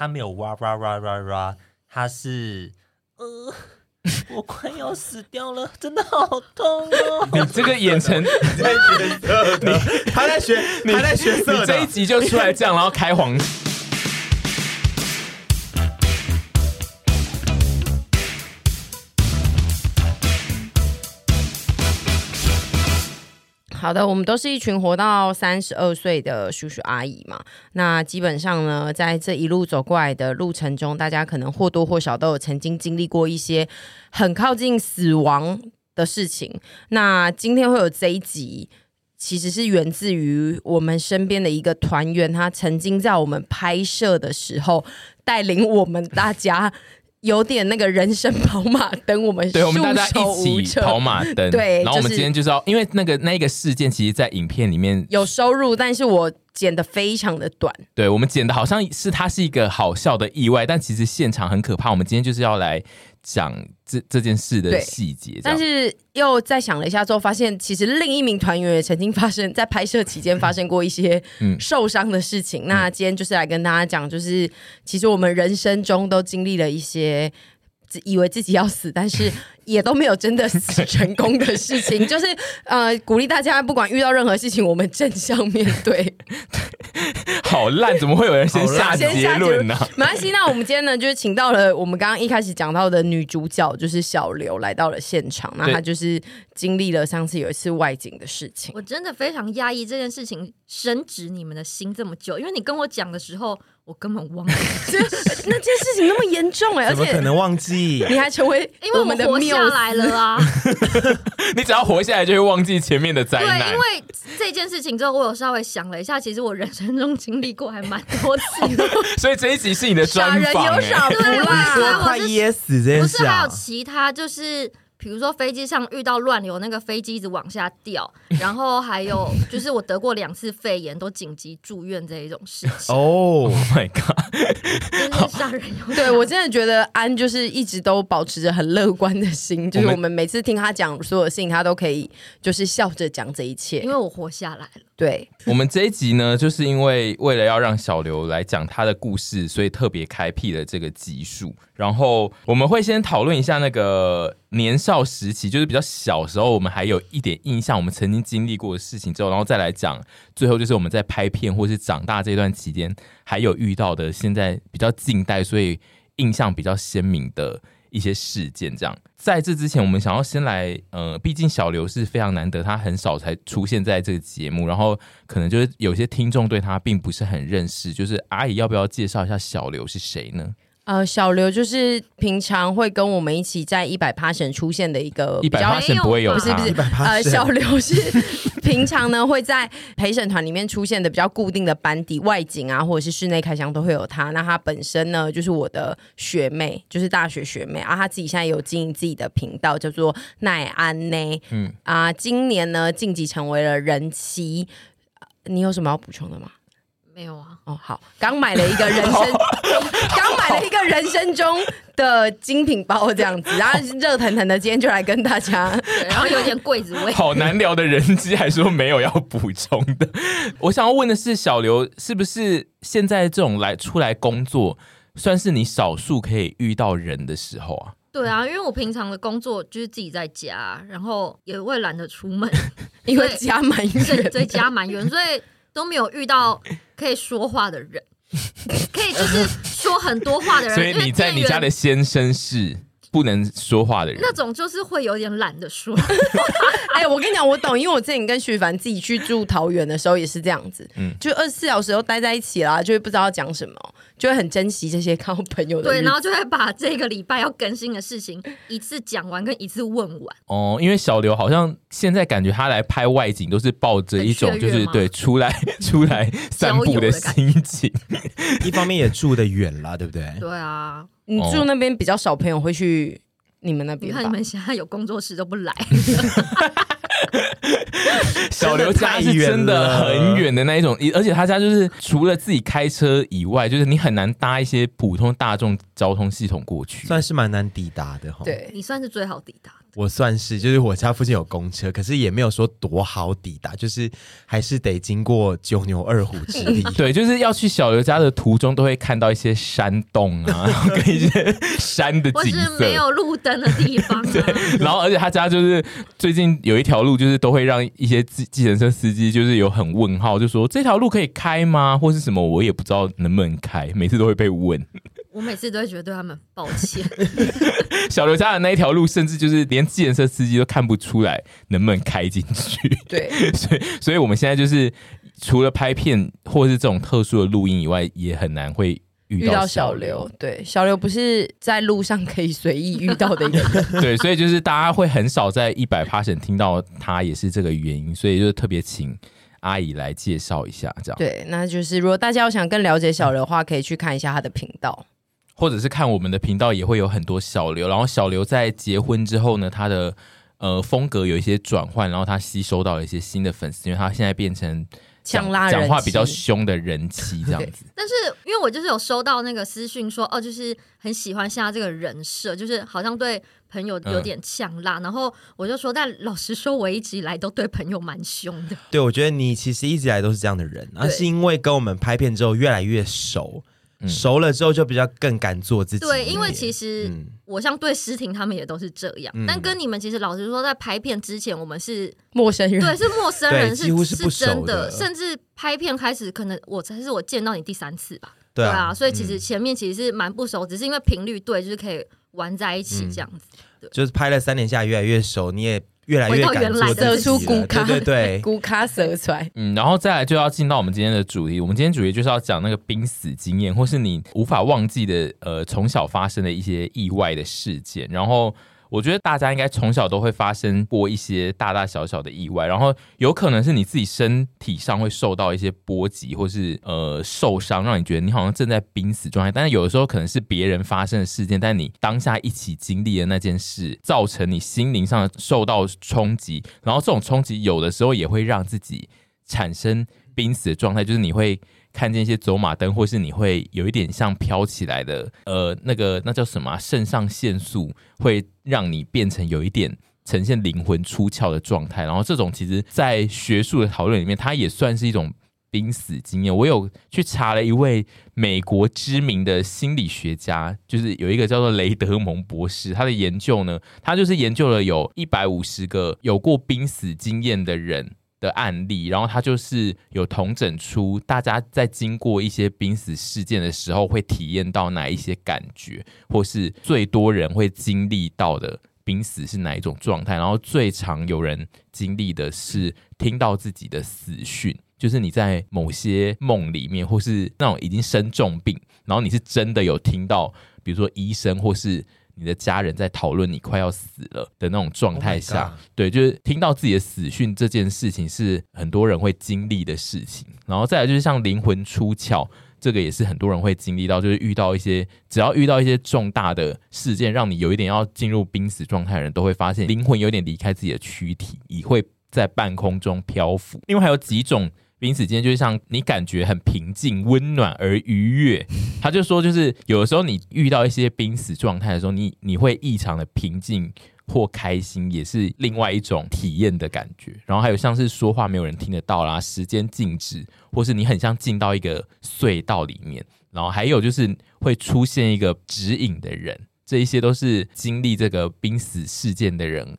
他没有哇哇哇哇哇，他是呃。我快要死掉了，真的好痛哦！你这个眼神，你在学色的，他在学，他在学色的，这一集就出来这样，然后开黄。好的，我们都是一群活到三十二岁的叔叔阿姨嘛。那基本上呢，在这一路走过来的路程中，大家可能或多或少都有曾经经历过一些很靠近死亡的事情。那今天会有这一集，其实是源自于我们身边的一个团员，他曾经在我们拍摄的时候带领我们大家。有点那个人生跑马灯，我们对，我们大家一起跑马灯。对，然后我们今天就是要，因为那个那个事件，其实，在影片里面有收入，但是我剪的非常的短。对，我们剪的好像是它是一个好笑的意外，但其实现场很可怕。我们今天就是要来。讲这这件事的细节，但是又再想了一下之后，发现其实另一名团员也曾经发生在拍摄期间发生过一些受伤的事情。嗯、那今天就是来跟大家讲，就是其实我们人生中都经历了一些。以为自己要死，但是 也都没有真的死成功的事情，就是呃，鼓励大家不管遇到任何事情，我们正向面对。好烂，怎么会有人先下结论呢？没关系，那我们今天呢，就是请到了我们刚刚一开始讲到的女主角，就是小刘来到了现场。那她就是经历了上次有一次外景的事情。我真的非常压抑这件事情深植你们的心这么久，因为你跟我讲的时候。我根本忘记 那件事情那么严重哎、欸，而且怎么可能忘记？你还成为因为我们活下来了啊！你只要活下来就会忘记前面的灾难。对，因为这件事情之后，我有稍微想了一下，其实我人生中经历过还蛮多次的。所以这一集是你的专访、欸，傻人有傻福啦！说快噎死这件事、啊、不是还有其他就是。比如说飞机上遇到乱流，那个飞机一直往下掉，然后还有就是我得过两次肺炎，都紧急住院这一种事情。Oh my god！真的吓人对我真的觉得安就是一直都保持着很乐观的心，就是我们每次听他讲所有事情，他都可以就是笑着讲这一切，因为我活下来了。对，我们这一集呢，就是因为为了要让小刘来讲他的故事，所以特别开辟了这个集数。然后我们会先讨论一下那个年少时期，就是比较小时候，我们还有一点印象，我们曾经经历过的事情之后，然后再来讲最后就是我们在拍片或是长大这段期间，还有遇到的现在比较近代，所以印象比较鲜明的。一些事件，这样，在这之前，我们想要先来，呃，毕竟小刘是非常难得，他很少才出现在这个节目，然后可能就是有些听众对他并不是很认识，就是阿姨要不要介绍一下小刘是谁呢？呃，小刘就是平常会跟我们一起在一百 Passion 出现的一个一百 Passion 不会有，不是不是，呃，小刘是平常呢会在陪审团里面出现的比较固定的班底，外景啊或者是室内开箱都会有他。那他本身呢就是我的学妹，就是大学学妹啊，他自己现在有经营自己的频道，叫做奈安呢。嗯啊，今年呢晋级成为了人妻，你有什么要补充的吗？没有啊。哦，好，刚买了一个人生，刚买了一个人生中的精品包，这样子，然后热腾腾的，今天就来跟大家，然后有点柜子味，好难聊的人机，还说没有要补充的。我想要问的是，小刘是不是现在这种来出来工作，算是你少数可以遇到人的时候啊？对啊，因为我平常的工作就是自己在家，然后也会懒得出门，因为家蛮远，对，家蛮远，所以。都没有遇到可以说话的人，可以就是说很多话的人。所以你在你家的先生是不能说话的人，那种就是会有点懒得说。哎，我跟你讲，我懂，因为我之前跟徐凡自己去住桃园的时候也是这样子，嗯，就二十四小时都待在一起啦，就会不知道要讲什么。就会很珍惜这些靠朋友的对，然后就会把这个礼拜要更新的事情 一次讲完，跟一次问完。哦，因为小刘好像现在感觉他来拍外景都是抱着一种就是对出来 出来散步的心情，一方面也住得远了，对不对？对啊，你住那边比较少朋友会去你们那边，你看你们现在有工作室都不来。小刘家是真的很远的那一种，而且他家就是除了自己开车以外，就是你很难搭一些普通大众交通系统过去，算是蛮难抵达的哈。对，你算是最好抵达。我算是，就是我家附近有公车，可是也没有说多好抵达，就是还是得经过九牛二虎之力。对，就是要去小刘家的途中，都会看到一些山洞啊，跟一些山的景色，或是没有路灯的地方、啊。对，然后而且他家就是最近有一条路，就是都会让一些计计程车司机就是有很问号，就说这条路可以开吗？或是什么，我也不知道能不能开，每次都会被问。我每次都会觉得对他们抱歉。小刘家的那一条路，甚至就是连自行车司机都看不出来能不能开进去。对，所以所以我们现在就是除了拍片或是这种特殊的录音以外，也很难会遇到小刘。对，小刘不是在路上可以随意遇到的一个人。对，所以就是大家会很少在一百 passion 听到他，也是这个原因。所以就是特别请阿姨来介绍一下，这样。对，那就是如果大家要想更了解小刘的话，可以去看一下他的频道。或者是看我们的频道，也会有很多小刘。然后小刘在结婚之后呢，他的呃风格有一些转换，然后他吸收到了一些新的粉丝，因为他现在变成呛辣讲话比较凶的人妻这样子。但是因为我就是有收到那个私讯说，哦，就是很喜欢现在这个人设，就是好像对朋友有点呛辣。嗯、然后我就说，但老实说，我一直以来都对朋友蛮凶的。对，我觉得你其实一直以来都是这样的人，而是因为跟我们拍片之后越来越熟。熟了之后就比较更敢做自己。对，因为其实我像对诗婷他们也都是这样，嗯、但跟你们其实老实说，在拍片之前我们是陌生人，对，是陌生人，是几乎是不是真的，甚至拍片开始可能我才是我见到你第三次吧。对啊，对啊，所以其实前面其实是蛮不熟，只是因为频率对，就是可以玩在一起这样子。对，就是拍了三年下来越来越熟，你也。越来越敢做自己，出骨卡，对对对，骨咖蛇出来。嗯，然后再来就要进到我们今天的主题。我们今天主题就是要讲那个濒死经验，或是你无法忘记的，呃，从小发生的一些意外的事件，然后。我觉得大家应该从小都会发生过一些大大小小的意外，然后有可能是你自己身体上会受到一些波及，或是呃受伤，让你觉得你好像正在濒死状态。但是有的时候可能是别人发生的事件，但你当下一起经历的那件事，造成你心灵上受到冲击，然后这种冲击有的时候也会让自己产生濒死的状态，就是你会。看见一些走马灯，或是你会有一点像飘起来的，呃，那个那叫什么？肾上腺素会让你变成有一点呈现灵魂出窍的状态。然后这种其实，在学术的讨论里面，它也算是一种濒死经验。我有去查了一位美国知名的心理学家，就是有一个叫做雷德蒙博士，他的研究呢，他就是研究了有一百五十个有过濒死经验的人。的案例，然后他就是有同整出大家在经过一些濒死事件的时候，会体验到哪一些感觉，或是最多人会经历到的濒死是哪一种状态。然后最常有人经历的是听到自己的死讯，就是你在某些梦里面，或是那种已经生重病，然后你是真的有听到，比如说医生或是。你的家人在讨论你快要死了的那种状态下，Oh 对，就是听到自己的死讯这件事情是很多人会经历的事情。然后再来就是像灵魂出窍，这个也是很多人会经历到，就是遇到一些只要遇到一些重大的事件，让你有一点要进入濒死状态的人，都会发现灵魂有点离开自己的躯体，已会在半空中漂浮。另外还有几种。濒死经验就像你感觉很平静、温暖而愉悦。他就说，就是有的时候你遇到一些濒死状态的时候，你你会异常的平静或开心，也是另外一种体验的感觉。然后还有像是说话没有人听得到啦，时间静止，或是你很像进到一个隧道里面。然后还有就是会出现一个指引的人，这一些都是经历这个濒死事件的人。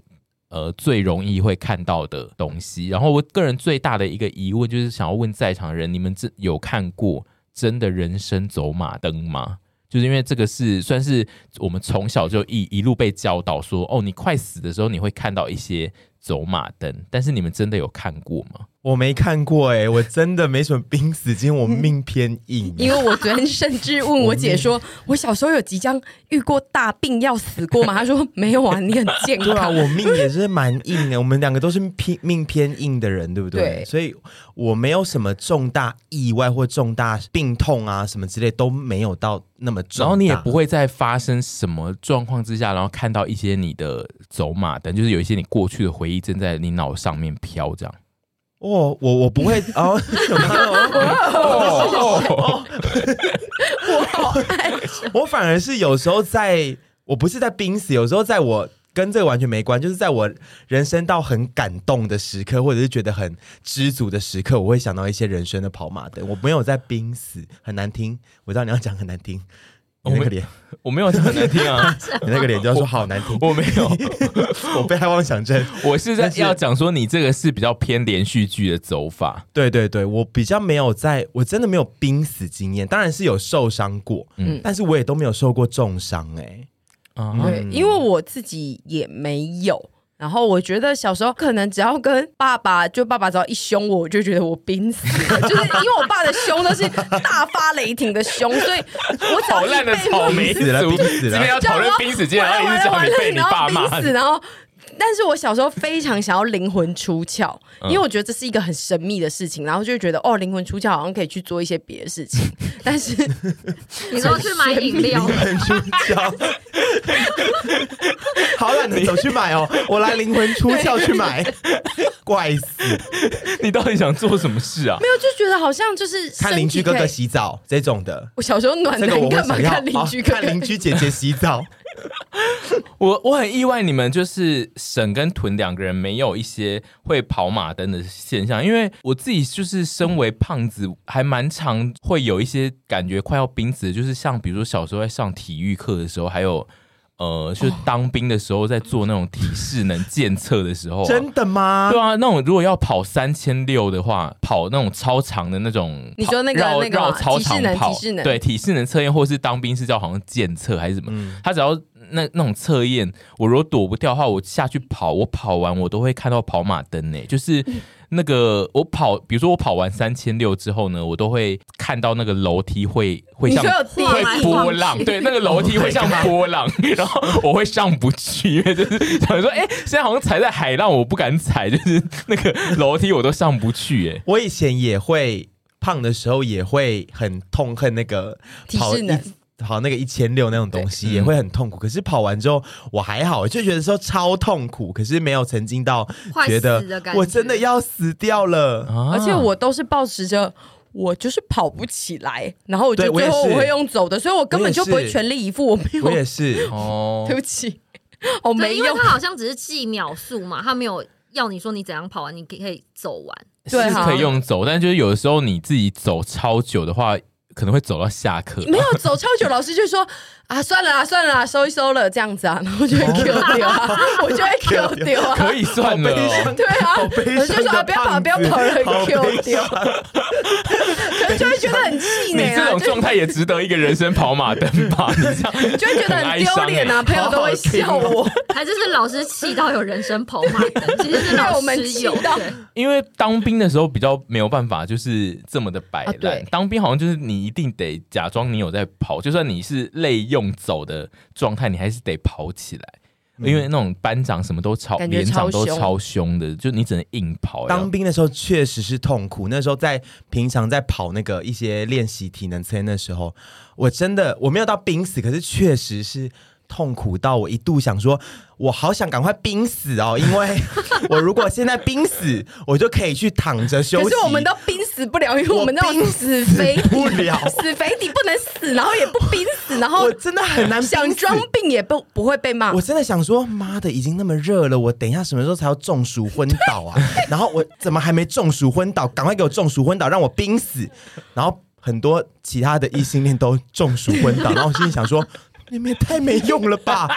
呃，最容易会看到的东西。然后，我个人最大的一个疑问就是，想要问在场的人，你们这有看过真的人生走马灯吗？就是因为这个是算是我们从小就一一路被教导说，哦，你快死的时候你会看到一些走马灯。但是你们真的有看过吗？我没看过哎、欸，我真的没什么濒死经验，我命偏硬。因为我昨天甚至问我姐说，我小时候有即将遇过大病要死过吗？她说没有啊，你很健康。对啊，我命也是蛮硬的。我们两个都是偏命偏硬的人，对不对？对，所以我没有什么重大意外或重大病痛啊，什么之类都没有到那么重。然后你也不会在发生什么状况之下，然后看到一些你的走马灯，就是有一些你过去的回忆正在你脑上面飘，这样。哦，我我不会哦，我好爱，我反而是有时候在，我不是在濒死，有时候在我跟这个完全没关，就是在我人生到很感动的时刻，或者是觉得很知足的时刻，我会想到一些人生的跑马灯。我没有在濒死，很难听，我知道你要讲很难听。你那个脸，我没有这么难听啊！你那个脸就要说好难听，我，我没有，我被害妄想症。我是在要讲说，你这个是比较偏连续剧的走法。对对对，我比较没有在，我真的没有濒死经验，当然是有受伤过，嗯，但是我也都没有受过重伤、欸，哎、嗯，对，因为我自己也没有。然后我觉得小时候可能只要跟爸爸，就爸爸只要一凶我，我就觉得我濒死了，就是因为我爸的凶都是大发雷霆的凶，所以我好烂的草莓死了，濒死了，今天要讨论濒死，竟然要一直讲你被你爸骂死，然后。但是我小时候非常想要灵魂出窍，因为我觉得这是一个很神秘的事情，然后就觉得哦，灵魂出窍好像可以去做一些别的事情。但是你说去买饮料，灵魂出窍，好懒得走去买哦，我来灵魂出窍去买，怪死！你到底想做什么事啊？没有，就觉得好像就是看邻居哥哥洗澡这种的。我小时候暖男，你干嘛看邻居哥哥？看邻居姐姐洗澡。我我很意外，你们就是沈跟屯两个人没有一些会跑马灯的现象，因为我自己就是身为胖子，还蛮常会有一些感觉快要濒死，就是像比如说小时候在上体育课的时候，还有呃，就是当兵的时候在做那种体适能检测的时候、啊，真的吗？对啊，那种如果要跑三千六的话，跑那种超长的那种，你说那个绕那个绕操场跑，体适能对体适能测验，或是当兵是叫好像检测还是什么，嗯、他只要。那那种测验，我如果躲不掉的话，我下去跑，我跑完我都会看到跑马灯呢。就是那个我跑，比如说我跑完三千六之后呢，我都会看到那个楼梯会会像会波浪，对，那个楼梯会像波浪，然后我会上不去，因为就是想说，哎、欸，现在好像踩在海浪，我不敢踩，就是那个楼梯我都上不去。哎，我以前也会胖的时候也会很痛恨那个跑体适能。跑那个一千六那种东西也会很痛苦，可是跑完之后我还好，就觉得说超痛苦，可是没有曾经到觉得我真的要死掉了，而且我都是保持着我就是跑不起来，然后我就最后我会用走的，所以我根本就不会全力以赴。我没有，我也是。哦，对不起，我没有，因为他好像只是计秒数嘛，他没有要你说你怎样跑完，你可以走完，对，是可以用走，但就是有的时候你自己走超久的话。可能会走到下课，没有走超久，老师就说啊，算了啊，算了啊，收一收了，这样子啊，然后就会 Q 掉啊，我就会 Q 掉。啊，可以算了，对啊，我就说啊，不要跑，不要跑了，Q 掉，可能就会觉得很气馁，你这种状态也值得一个人生跑马灯吧？你这样就会觉得很丢脸啊，朋友都会笑我，还就是老师气到有人生跑马灯，其实是我们气到，因为当兵的时候比较没有办法，就是这么的摆烂，当兵好像就是你。一定得假装你有在跑，就算你是累用走的状态，你还是得跑起来，嗯、因为那种班长什么都超，连长都超凶的，就你只能硬跑。当兵的时候确实是痛苦，那时候在平常在跑那个一些练习体能测验的时候，我真的我没有到濒死，可是确实是。痛苦到我一度想说，我好想赶快濒死哦，因为 我如果现在濒死，我就可以去躺着休息。可是我们都濒死不了，因为我们那种死肥不了，死肥底不能死，然后也不濒死，然后我真的很难想装病也不不会被骂。我真的想说，妈的，已经那么热了，我等一下什么时候才要中暑昏倒啊？然后我怎么还没中暑昏倒？赶快给我中暑昏倒，让我濒死。然后很多其他的异性恋都中暑昏倒，然后我心里想说。你们也太没用了吧！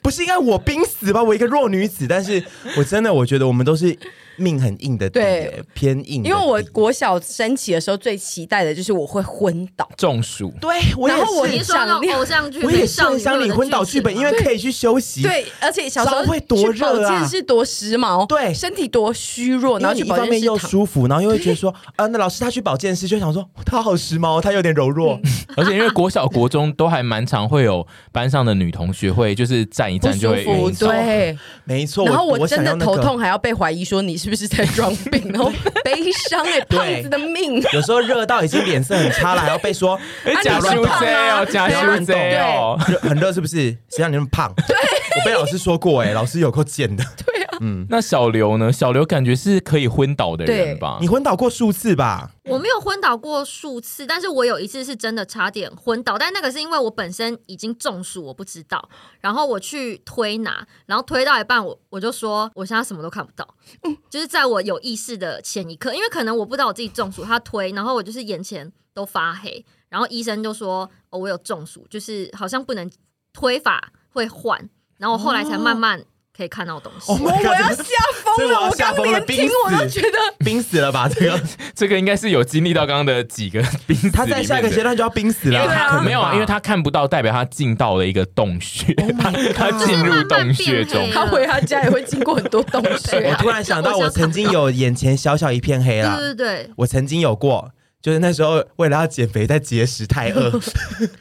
不是应该我濒死吧？我一个弱女子，但是我真的我觉得我们都是命很硬的底对偏硬。因为我国小升旗的时候最期待的就是我会昏倒，中暑。对我也然后我是你是说那种偶像剧，我也是很想你昏倒剧本，因为可以去休息。对，而且小时候会多热啊去保健室多时髦，对身体多虚弱，然后去保因为你一方面健室。又舒服，然后又会觉得说，啊，那老师他去保健室就想说他好时髦，他有点柔弱。而且因为国小、国中都还蛮常会有班上的女同学会，就是站一站就会舒服，晕倒。对。没错，然后我我真的头痛，还要被怀疑说你是不是在装病，然后悲伤哎，对胖子的命。有时候热到已经脸色很差了，还要被说哎，假你修是胖 Z 啊哦，假修 Z 哦。热很热是不是？谁让你那么胖？对，我被老师说过，哎，老师有够贱的。那小刘呢？小刘感觉是可以昏倒的人吧你？昏倒过数次吧？我没有昏倒过数次，但是我有一次是真的差点昏倒，但那个是因为我本身已经中暑，我不知道，然后我去推拿，然后推到一半我，我我就说我现在什么都看不到，就是在我有意识的前一刻，因为可能我不知道我自己中暑，他推，然后我就是眼前都发黑，然后医生就说哦我有中暑，就是好像不能推法会换，然后我后来才慢慢可以看到东西。Oh 我要吓疯了！我刚吓疯了连听我都觉得 冰死了吧？这个 这个应该是有经历到刚刚的几个冰他在下一个阶段就要冰死了。没有啊，因为他看不到，代表他进到了一个洞穴，他他进入洞穴中。他回他家也会经过很多洞穴我啊。突然想到，我曾经有眼前小小一片黑啦。对对对，我曾经有过，就是那时候为了要减肥，在节食太饿，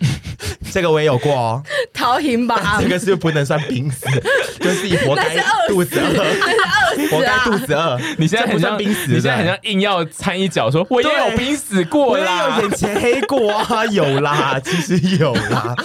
这个我也有过哦。逃行吧 这，个是不能算冰死，就是自己活该肚子饿，活该肚子饿。你现在很像这不算冰死，你现在很像硬要掺一脚，说我也有濒死过我也啦有。眼前黑过啊，有啦，其实有啦。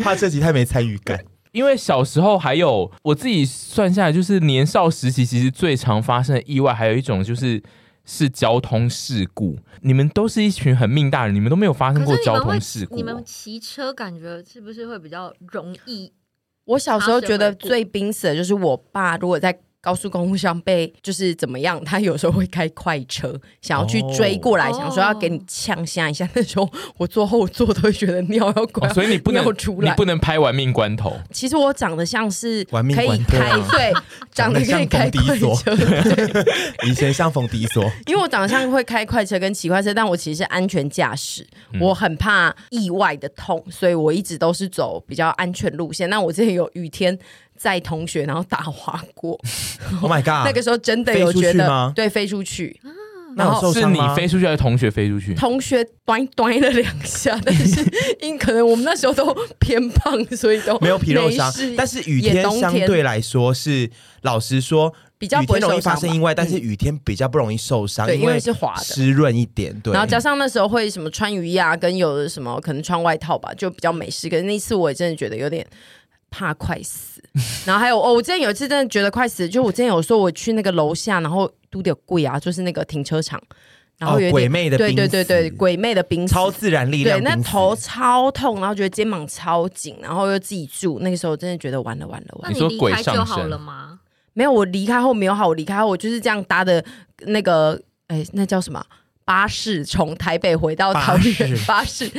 怕这集太没参与感。因为小时候还有我自己算下来，就是年少时期其实最常发生的意外，还有一种就是是交通事故。你们都是一群很命大人，你们都没有发生过交通事故哦、你们骑车感觉是不是会比较容易？我小时候觉得最濒死的就是我爸，如果在高速公路上被就是怎么样，他有时候会开快车，想要去追过来，哦想说要给你呛下一下。那时候我坐后座都会觉得尿要所以你不能尿出来。你不能拍玩命关头。其实我长得像是玩命可以关头啊开，对，长得可以开快车，对，以前像冯迪索，因为我长得像会开快车跟骑快车，但我其实是安全驾驶，我很怕意外的痛，所以我一直都是走比较安全路线。那我之前有雨天载同学，然后打滑过，Oh my god！那个时候真的有觉得对飞出去，那有受是？你飞出去还是同学飞出去？同学端端了两下，但是因可能我们那时候都偏胖，所以都没有皮肉伤，但是雨天相对来说是，老实说，比较不会雨天容易发生意外，但是雨天比较不容易受伤，对，因为为是滑的。湿润一点。对，然后加上那时候会什么穿雨衣啊，跟有的什么可能穿外套吧，就比较美式。可是那次我也真的觉得有点怕快死。然后还有哦，我之前有一次真的觉得快死，就我之前有说我去那个楼下，然后都有贵啊，就是那个停车场，然后有一点、哦鬼魅的对对对对鬼魅的冰超自然力，量，对那头超痛，然后觉得肩膀超紧，然后又自己住，那个时候真的觉得完了完了完了。那你说鬼开就好上身了吗？没有，我离开后没有好，我离开后我就是这样搭的那个，哎，那叫什么？巴士从台北回到桃园，巴士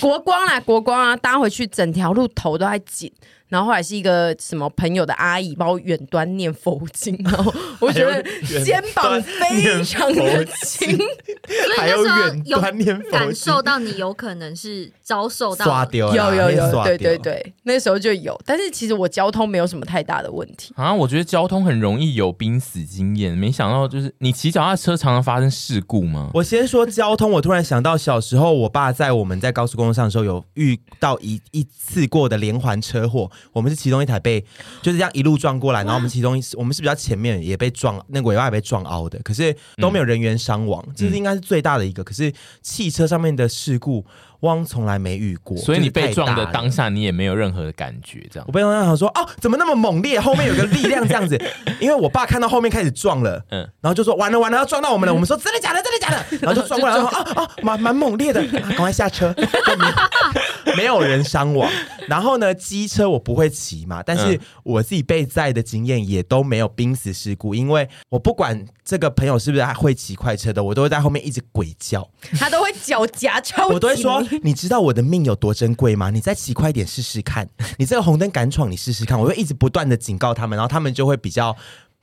国光啦，国光啊，搭回去整条路头都在紧，然后后来是一个什么朋友的阿姨帮我远端念佛经，然后 我觉得肩膀非常的轻，所以还有那时候远有端念佛感经受到你有可能是遭受到刷掉了，有有有，刷对对。对，那时候就有，但是其实我交通没有什么太大的问题。啊，我觉得交通很容易有濒死经验，没想到就是你骑脚踏车常常发生事故吗？我先说交通，我突然想到小时候，我爸在我们在高速公路上的时候，有遇到一一次过的连环车祸。我们是其中一台被就是这样一路撞过来，然后我们其中一我们是比较前面也被撞，那个尾巴也被撞凹的，可是都没有人员伤亡，这、是应该是最大的一个。可是汽车上面的事故，汪从来没遇过，所以你被撞的当下，你也没有任何的感觉，这样我。被撞想说哦，怎么那么猛烈？后面有个力量这样子，因为我爸看到后面开始撞了，嗯嗯，然后就说完了完了要撞到我们了。我们说真的假的？真的假的？然后就撞过来，然后啊啊，蛮蛮猛烈的，啊赶快下车，就没有 没有人伤亡。然后呢，机车我不会骑嘛，但是我自己被载的经验也都没有濒死事故，因为我不管这个朋友是不是还会骑快车的，我都会在后面一直鬼叫。他都会脚夹超，我都会说，你知道我的命有多珍贵吗？你再骑快点试试看，你这个红灯敢闯，你试试看。我会一直不断的警告他们，然后他们就会比较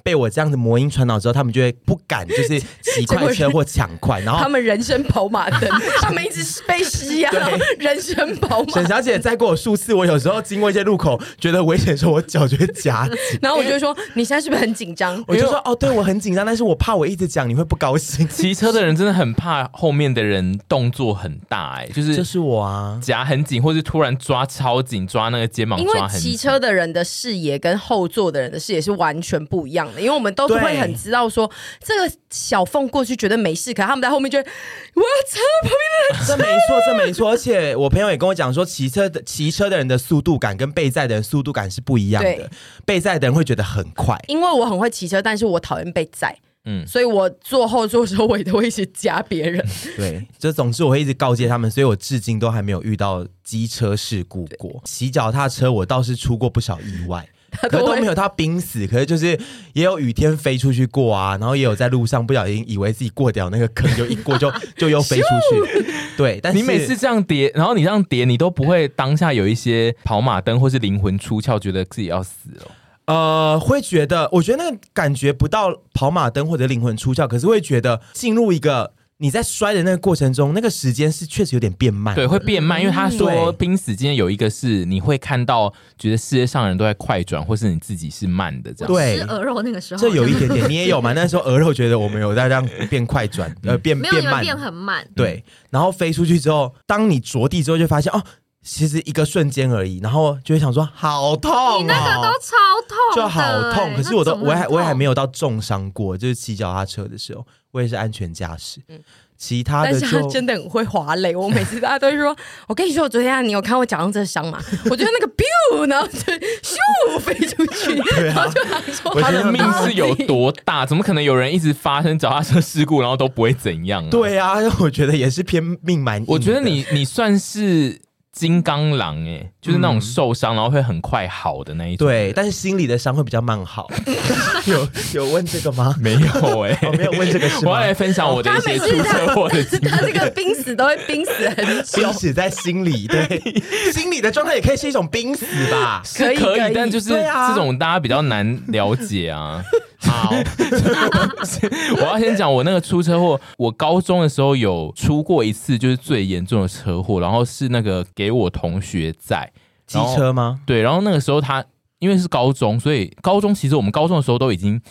被我这样子魔音传导之后，他们就会不敢就 是骑快车或抢快，然后他们人生跑马灯，他们一直被吸啊，人生跑马。沈小姐载过我数次，我有时候经过一些路口觉得危险的时候，我脚就会夹紧，然后我就会说：“你现在是不是很紧张？” 我就说：“哦，对我很紧张，但是我怕我一直讲你会不高兴。”骑车的人真的很怕后面的人动作很大，哎，就是就是我啊，夹很紧，或是突然抓超紧，抓那个肩膀抓很紧。因为骑车的人的视野跟后座的人的视野是完全不一样的，因为我们都是会。很知道说这个小缝过去觉得没事，可他们在后面就会我要车旁边的人，这没错，这没错。而且我朋友也跟我讲说，骑车的骑车的人的速度感跟被载的人速度感是不一样的。对被载的人会觉得很快，因为我很会骑车，但是我讨厌被载，嗯，所以我坐后座的时候我也都会一直夹别人。对，就总之我会一直告诫他们，所以我至今都还没有遇到机车事故过。骑脚踏车我倒是出过不少意外。可是都没有他濒死，可是就是也有雨天飞出去过啊，然后也有在路上不小心以为自己过掉那个坑，就一过就 就又飞出去。对，但是你每次这样叠，然后你这样叠，你都不会当下有一些跑马灯或是灵魂出窍，觉得自己要死了？呃，会觉得，我觉得那个感觉不到跑马灯或者灵魂出窍，可是会觉得进入一个。你在摔的那个过程中，那个时间是确实有点变慢，对，会变慢，因为他说濒死今天有一个是你会看到，觉得世界上人都在快转，或是你自己是慢的这样。对，吃鹅肉那个时候，这有一点点，你也有嘛？那时候鹅肉觉得我们有在这样变快转，呃，变 变慢，变很慢。对，然后飞出去之后，当你着地之后，就发现哦，其实一个瞬间而已，然后就会想说好痛哦，你那个都超痛，就好痛。可是我都我还我也还没有到重伤过，就是骑脚踏车的时候。我也是安全驾驶，嗯，其他的，但是他真的很会滑雷。我每次大家都会说，我跟你说，我昨天啊，你有看我脚上这伤吗？我觉得那个 biu，然后就咻飞出去，对啊，然后就说他的命是有多大？怎么可能有人一直发生脚踏车事故，然后都不会怎样啊？对啊，我觉得也是偏命蛮。我觉得你你算是。金刚狼哎、欸，就是那种受伤然后会很快好的那一种。对，但是心里的伤会比较慢好。有有问这个吗？没有哎、欸哦，没有问这个？我要来分享我的一些出车祸的经历。他这个濒死都会濒死很久，濒死在心里，对，心里的状态也可以是一种濒死吧？可以可以，但就是这种大家比较难了解啊。好，我要先讲我那个出车祸。我高中的时候有出过一次，就是最严重的车祸，然后是那个给我同学载机车吗？对，然后那个时候他因为是高中，所以高中其实我们高中的时候都已经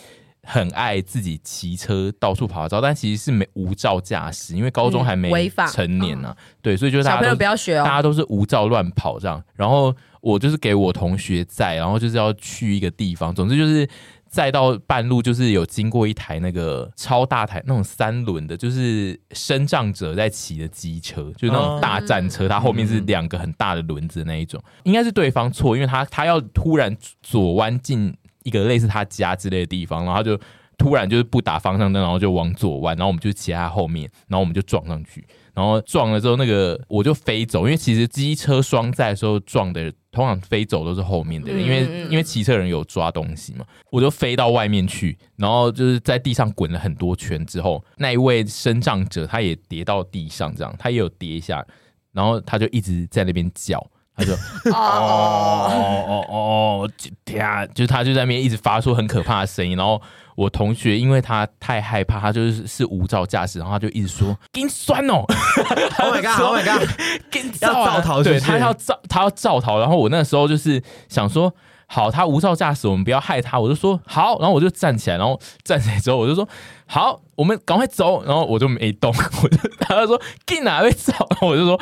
很爱自己骑车到处跑照，但其实是没无照驾驶，因为高中还没成年呢、啊。对，所以就大家都不要学哦，大家都是无照乱跑这样。然后我就是给我同学载，然后就是要去一个地方，总之就是。再到半路，就是有经过一台那个超大台那种三轮的，就是身障者在骑的机车，就是那种大战车，它后面是两个很大的轮子的那一种，应该是对方错，因为他他要突然左弯进一个类似他家之类的地方，然后他就突然就是不打方向灯，然后就往左弯，然后我们就骑在他后面，然后我们就撞上去。然后撞了之后，那个我就飞走，因为其实机车双载的时候撞的，通常飞走都是后面的人，因为因为骑车人有抓东西嘛，我就飞到外面去，然后就是在地上滚了很多圈之后，那一位身障者他也跌到地上，这样他也有跌一下，然后他就一直在那边叫，他就哦哦哦哦，天啊，就是他就在那边一直发出很可怕的声音，然后。我同学因为他太害怕，他就是是无照驾驶，然后他就一直说跟酸哦，Oh my god，Oh my god，跟要造逃，对，他要造他要造逃，然后我那时候就是想说，好，他无照驾驶，我们不要害他，我就说好，然后我就站起来，然后站起来之后我就说好，我们赶快走，然后我就没动，我就他就说跟哪位走，然后我就说。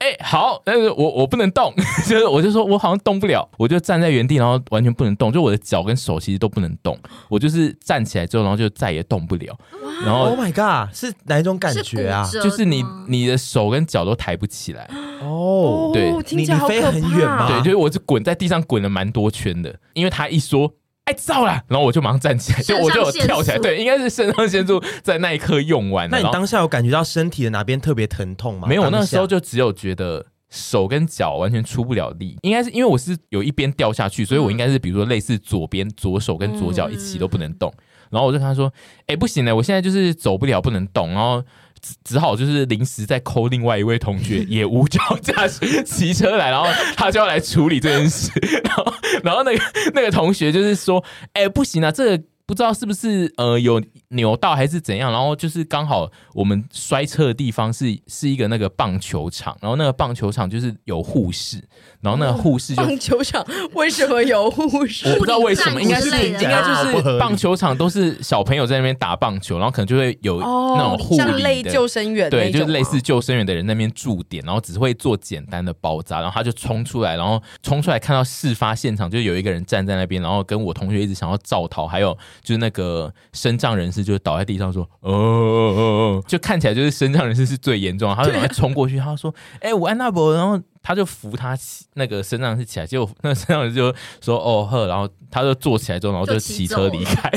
哎、欸，好，但是我我不能动，就是我就说我好像动不了，我就站在原地，然后完全不能动，就我的脚跟手其实都不能动，我就是站起来之后，然后就再也动不了。哇然后，Oh my god，是哪一种感觉啊？是就是你你的手跟脚都抬不起来。哦，对，你你飞很远吗？对，就是我是滚在地上滚了蛮多圈的，因为他一说。太燥了，然后我就马上站起来，就我就有跳起来，对，应该是肾上腺素在那一刻用完。那你当下有感觉到身体的哪边特别疼痛吗？没有，那时候就只有觉得手跟脚完全出不了力，应该是因为我是有一边掉下去，所以我应该是比如说类似左边左手跟左脚一起都不能动。然后我就跟他说：“哎，不行了，我现在就是走不了，不能动。”然后。只只好就是临时再 call 另外一位同学 也无照驾驶骑车来，然后他就要来处理这件事，然后然后那个那个同学就是说，哎、欸，不行啊，这个不知道是不是呃有扭到还是怎样，然后就是刚好我们摔车的地方是是一个那个棒球场，然后那个棒球场就是有护士，然后那个护士就棒球场为什么有护士？我不知道为什么，应该是应该就是棒球场都是小朋友在那边打棒球，然后可能就会有那种护像类理的救生员对，就是类似救生员的人那边驻点，然后只会做简单的包扎，然后他就冲出来，然后冲出来看到事发现场，就有一个人站在那边，然后跟我同学一直想要造逃，还有就是那个身障人士就倒在地上说，哦哦哦哦，就看起来就是身障人士是最严重的，他就赶快冲过去，他说，哎、欸，我安娜伯，然后他就扶他起那个身障人士起来，结果那个身障人士就说，哦呵，然后他就坐起来之后，然后就骑车离开，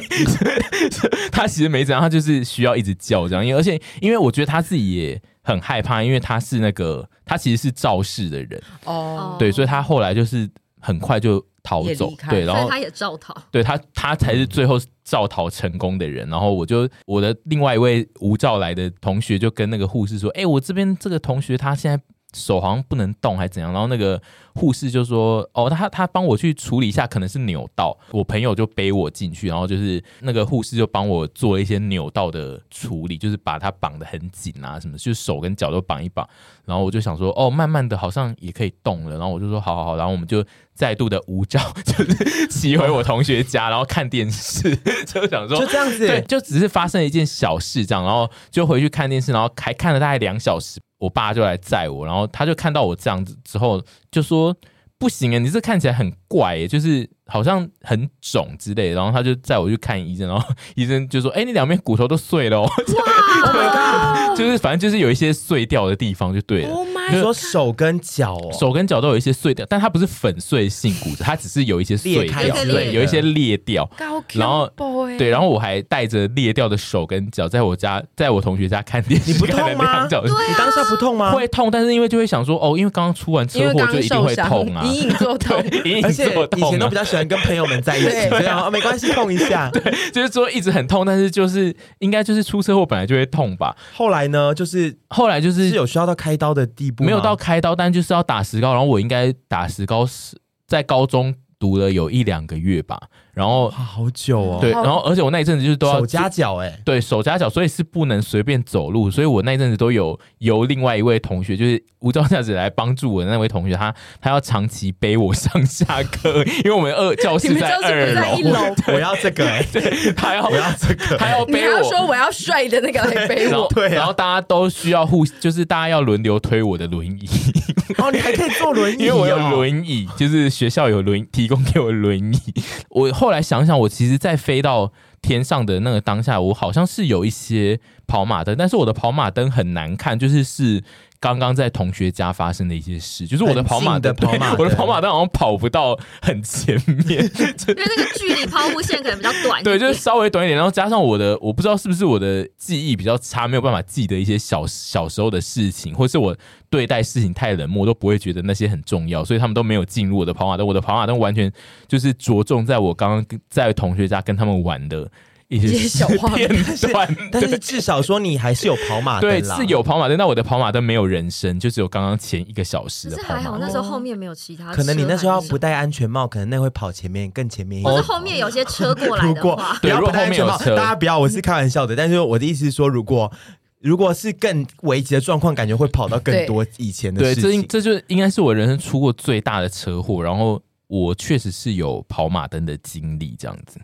他其实没怎样，他就是需要一直叫这样，因为而且因为我觉得他自己也。很害怕，因为他是那个，他其实是肇事的人，哦，对，所以他后来就是很快就逃走对，然后他也照逃。对他，他才是最后照逃成功的人。然后我就我的另外一位无照来的同学就跟那个护士说：“哎，我这边这个同学他现在手好像不能动，还是怎样？”然后那个。护士就说：“哦，他他帮我去处理一下，可能是扭到。我朋友就背我进去，然后就是那个护士就帮我做了一些扭到的处理，就是把它绑得很紧啊，什么，就手跟脚都绑一绑。然后我就想说，哦，慢慢的好像也可以动了。然后我就说，好好好。然后我们就再度的无照，就是骑回我同学家，然后看电视，就想说就这样子，对，就只是发生了一件小事这样，然后就回去看电视，然后还看了大概两小时。我爸就来载我，然后他就看到我这样子之后，就说不行啊，你这看起来很怪，就是。”好像很肿之类的，然后他就载我去看医生，然后 医生就说：“哎、欸，你两边骨头都碎了。”哇！就是反正就是有一些碎掉的地方就对了。Oh my！你说手跟脚哦，手跟脚都有一些碎掉，但它不是粉碎性骨折，它只是有一些碎掉，对，有一些裂掉。然后对，然后我还带着裂掉的手跟脚在我家，在我同学家看电视，你不痛吗？对、啊，你当下不痛吗？会痛，但是因为就会想说，哦，因为刚刚出完车祸就一定会痛啊，隐隐作痛，隐隐作痛、啊。以前都比较喜欢跟朋友们在一起，对啊没关系，痛一下。对，就是说一直很痛，但是就是应该就是出车祸本来就会痛吧。后来呢，就是后来就是是有需要到开刀的地步，没有到开刀，但就是要打石膏。然后我应该打石膏是在高中读了有一两个月吧。然后好久哦，对，然后而且我那一阵子就是都要手夹脚哎，对手夹脚，所以是不能随便走路，所以我那一阵子都有由另外一位同学，就是无照驾驶来帮助我的那位同学，他他要长期背我上下课，因为我们二教室在二楼，我要这个哎，对，他要我要这个，他要背我，要说我要帅的那个来背我，对，然后大家都需要互，就是大家要轮流推我的轮椅，哦，你还可以坐轮椅，因为我有轮椅，就是学校有轮提供给我轮椅，我后来想想我。其实，在飞到天上的那个当下，我好像是有一些跑马灯，但是我的跑马灯很难看，就是是。刚刚在同学家发生的一些事，就是我的跑马灯，跑马，我的跑马灯好像跑不到很前面，因 为那个距离抛物线可能比较短，对，就是稍微短一点。然后加上我的，我不知道是不是我的记忆比较差，没有办法记得一些小小时候的事情，或是我对待事情太冷漠，都不会觉得那些很重要，所以他们都没有进入我的跑马灯。我的跑马灯完全就是着重在我刚刚在同学家跟他们玩的。一些小片段，但是至少说你还是有跑马灯，对，是有跑马灯。那我的跑马灯没有人声，就只有刚刚前一个小时的跑马灯。还好那时候后面没有其他，可能你那时候要不戴安全帽，可能那会跑前面更前面一点。或是后面有些车过来的话，对，如果后面有车，大家不要，我是开玩笑的。但是我的意思是说，如果如果是更危急的状况，感觉会跑到更多以前的事情。对，这这就应该是我人生出过最大的车祸。然后我确实是有跑马灯的经历，这样子。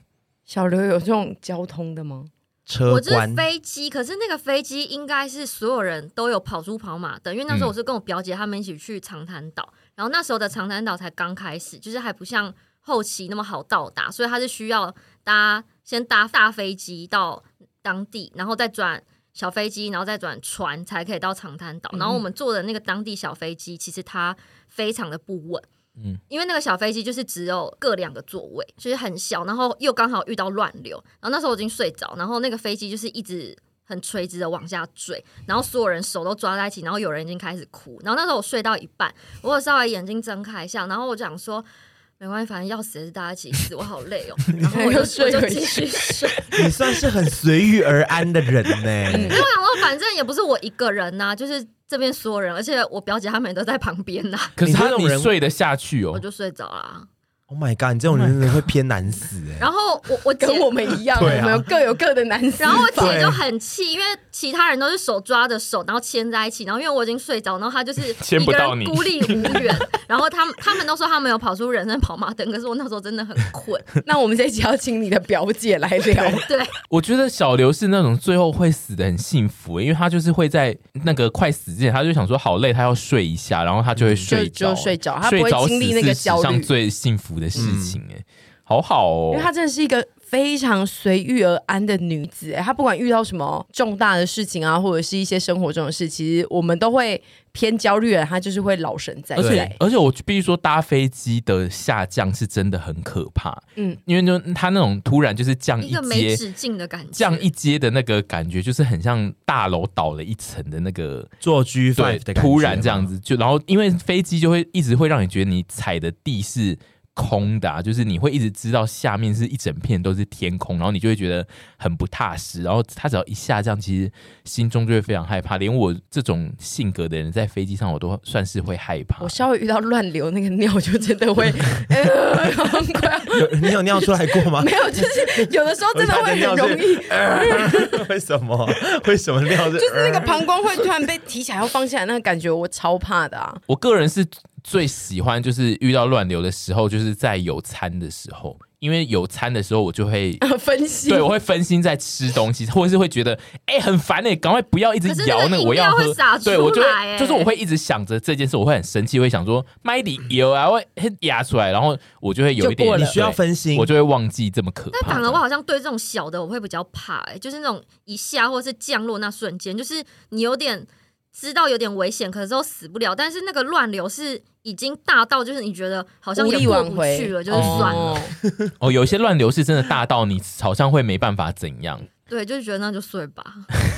小刘有这种交通的吗？车我就是飞机，可是那个飞机应该是所有人都有跑出跑马灯，因为那时候我是跟我表姐他们一起去长滩岛，嗯、然后那时候的长滩岛才刚开始，就是还不像后期那么好到达，所以他是需要搭先搭大飞机到当地，然后再转小飞机，然后再转船才可以到长滩岛。然后我们坐的那个当地小飞机，其实它非常的不稳。嗯，因为那个小飞机就是只有各两个座位，就是很小，然后又刚好遇到乱流，然后那时候我已经睡着，然后那个飞机就是一直很垂直的往下坠，然后所有人手都抓在一起，然后有人已经开始哭，然后那时候我睡到一半，我有稍微眼睛睁开一下，然后我就想说没关系，反正要死也是大家一起死，我好累哦，然后我就睡就继续睡。你算是很随遇而安的人呢，因为我想说反正也不是我一个人呐、啊，就是。这边所有人，而且我表姐他们也都在旁边呐。可是他你睡得下去哦？我就睡着了。Oh my god！你这种人真的会偏难死哎、欸。然后我我姐跟我们一样，对啊我们各有各的难死。然后我姐就很气，因为其他人都是手抓着手，然后牵在一起，然后因为我已经睡着，然后她就是一个人孤立无援。然后他们他们都说他们有跑出人生跑马灯，可是我那时候真的很困。那我们这一集要请你的表姐来聊。对，我觉得小刘是那种最后会死的很幸福，因为他就是会在那个快死之前，他就想说好累，他要睡一下，然后他就会睡着，睡着，他不会经历那个焦虑。最幸福的事情哎、欸。好好哦，因为她真的是一个非常随遇而安的女子。哎，她不管遇到什么重大的事情啊，或者是一些生活中的事，其实我们都会偏焦虑的。她就是会老神在在。而且，而且我必须说，搭飞机的下降是真的很可怕。嗯，因为就她那种突然就是降一阶，没止境的感觉，降一阶的那个感觉，就是很像大楼倒了一层的那个做 G5 的感觉。突然这样子，就然后因为飞机就会一直会让你觉得你踩的地是。空的、啊，就是你会一直知道下面是一整片都是天空，然后你就会觉得很不踏实。然后他只要一下降，其实心中就会非常害怕。连我这种性格的人，在飞机上我都算是会害怕。我稍微遇到乱流那个尿，就真的会，你有尿出来过吗？没有，就是有的时候真的会很容易。为什么？为什么尿是？就是那个膀胱会突然被提起来，要放下来，那个感觉我超怕的啊！我个人是。最喜欢就是遇到乱流的时候，就是在有餐的时候，因为有餐的时候我就会 分心，对，我会分心在吃东西，或者是会觉得哎、欸、很烦哎、欸，赶快不要一直摇那个我要喝，对我就会就是我会一直想着这件事，我会很生气，会想说麦里有啊，会压出来，然后我就会有一点你需要分心，我就会忘记这么可怕。但反而我好像对这种小的我会比较怕哎、欸，就是那种一下或是降落那瞬间，就是你有点。知道有点危险，可是都死不了。但是那个乱流是已经大到，就是你觉得好像也过不去了，就是算了。哦，哦，有一些乱流是真的大到你好像会没办法怎样。对，就是觉得那就睡吧。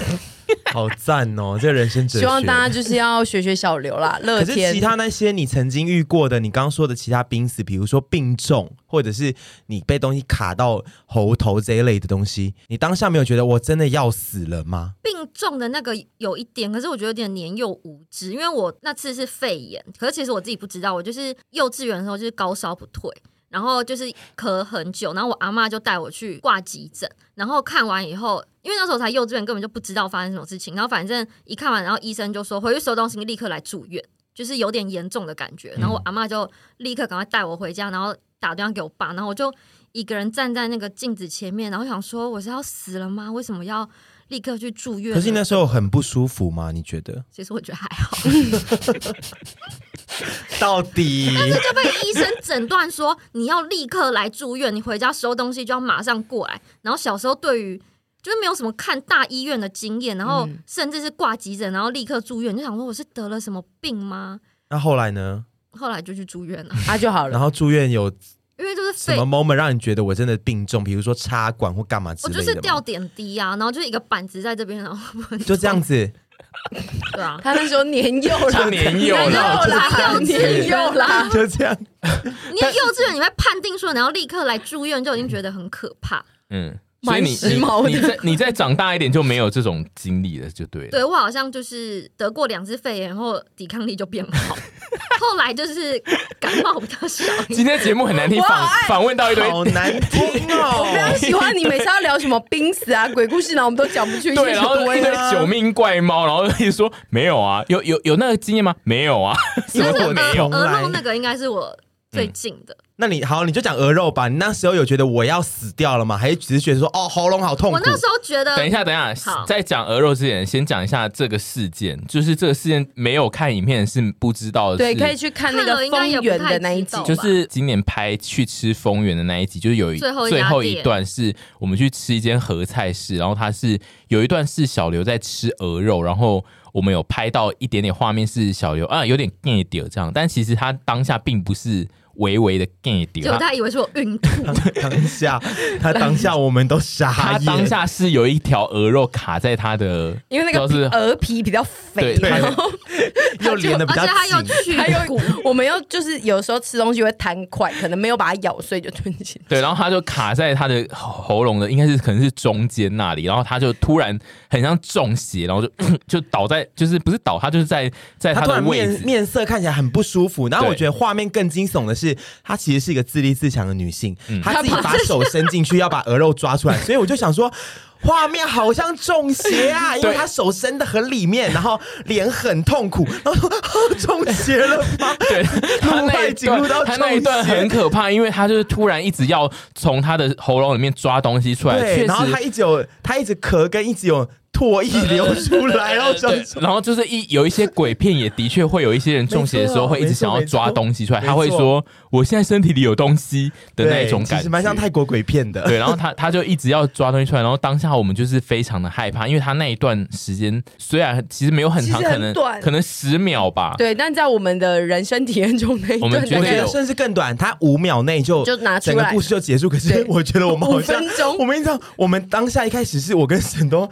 好赞哦，这个人生哲学。希望大家就是要学学小刘啦，乐天。可是其他那些你曾经遇过的，你刚刚说的其他濒死，比如说病重，或者是你被东西卡到喉头这一类的东西，你当下没有觉得我真的要死了吗？病重的那个有一点，可是我觉得有点年幼无知，因为我那次是肺炎，可是其实我自己不知道，我就是幼稚园的时候就是高烧不退。然后就是咳很久，然后我阿妈就带我去挂急诊，然后看完以后，因为那时候才幼稚园，根本就不知道发生什么事情。然后反正一看完，然后医生就说回去收东西，立刻来住院，就是有点严重的感觉。然后我阿妈就立刻赶快带我回家，然后打电话给我爸，然后我就一个人站在那个镜子前面，然后想说我是要死了吗？为什么要立刻去住院？可是那时候很不舒服吗？你觉得？其实我觉得还好。到底？但是就被医生诊断说你要立刻来住院，你回家收东西就要马上过来。然后小时候对于就是没有什么看大医院的经验，然后甚至是挂急诊，然后立刻住院，就想说我是得了什么病吗？那后来呢？后来就去住院了，啊就好了。然后住院有。因为就是什么 moment 让你觉得我真的病重，比如说插管或干嘛之类的？我就是吊点滴啊，然后就是一个板子在这边，然后就这样子。对啊，他那时候年幼啦，年幼啦，年幼啦，就这样。你幼稚园，你会判定说你要立刻来住院，就已经觉得很可怕。嗯。所以你你你再你再长大一点就没有这种经历了，就对了。对，我好像就是得过两次肺炎然后，抵抗力就变好，后来就是感冒比较少。今天节目很难听，访访问到一堆好难听哦。我非常喜欢你每次要聊什么濒死啊、鬼故事，然后我们都讲不出。对，然后一堆九命怪猫，然后一直说没有啊，有有有那个经验吗？没有啊，因为我没有。鹅肉那个应该是我最近的。那你好，你就讲鹅肉吧。你那时候有觉得我要死掉了吗？还是只是觉得说哦，喉咙好痛苦？我那时候觉得，等一下，等一下，在讲鹅肉之前，先讲一下这个事件。就是这个事件没有看影片是不知道的。对，可以去看那个丰原的那一集，就是今年拍去吃丰原的那一集，就是有一最后一段是我们去吃一间合菜室，然后它是有一段是小刘在吃鹅肉，然后我们有拍到一点点画面是小刘啊有点变点这样，但其实他当下并不是。微微的 get 掉，就他以为是我孕吐。当下，他当下我们都傻眼。他当下是有一条鹅肉卡在他的，因为那个鹅皮比较肥，然后又连的比较紧，还有我们又就是有时候吃东西会贪快，可能没有把它咬碎就吞进去。对，然后他就卡在他的喉咙的，应该是可能是中间那里，然后他就突然很像中邪，然后就 就倒在，就是不是倒，他就是在在他的位置，面面色看起来很不舒服。然后我觉得画面更惊悚的是。她其实是一个自立自强的女性，嗯她自己把手伸进去要把鹅肉抓出来，所以我就想说。画面好像中邪啊，因为他手伸的很里面，然后脸很痛苦，然后说、哦、中邪了吗？对，他那一段，他那一段很可怕，因为他就是突然一直要从他的喉咙里面抓东西出来，对，然后他一直有，他一直咳，跟一直有。唾液流出来，然后然后就是一有一些鬼片，也的确会有一些人中邪的时候会一直想要抓东西出来，他会说我现在身体里有东西的那种感觉，蛮像泰国鬼片的。对，然后他他就一直要抓东西出来，然后当下我们就是非常的害怕，因为他那一段时间虽然其实没有很长，可能可能十秒吧，对，但在我们的人生体验中那一段，我们觉得甚至更短，他五秒内就就拿出来，整个故事就结束。可是我觉得我们好像我们一直我们当下一开始是我跟沈东。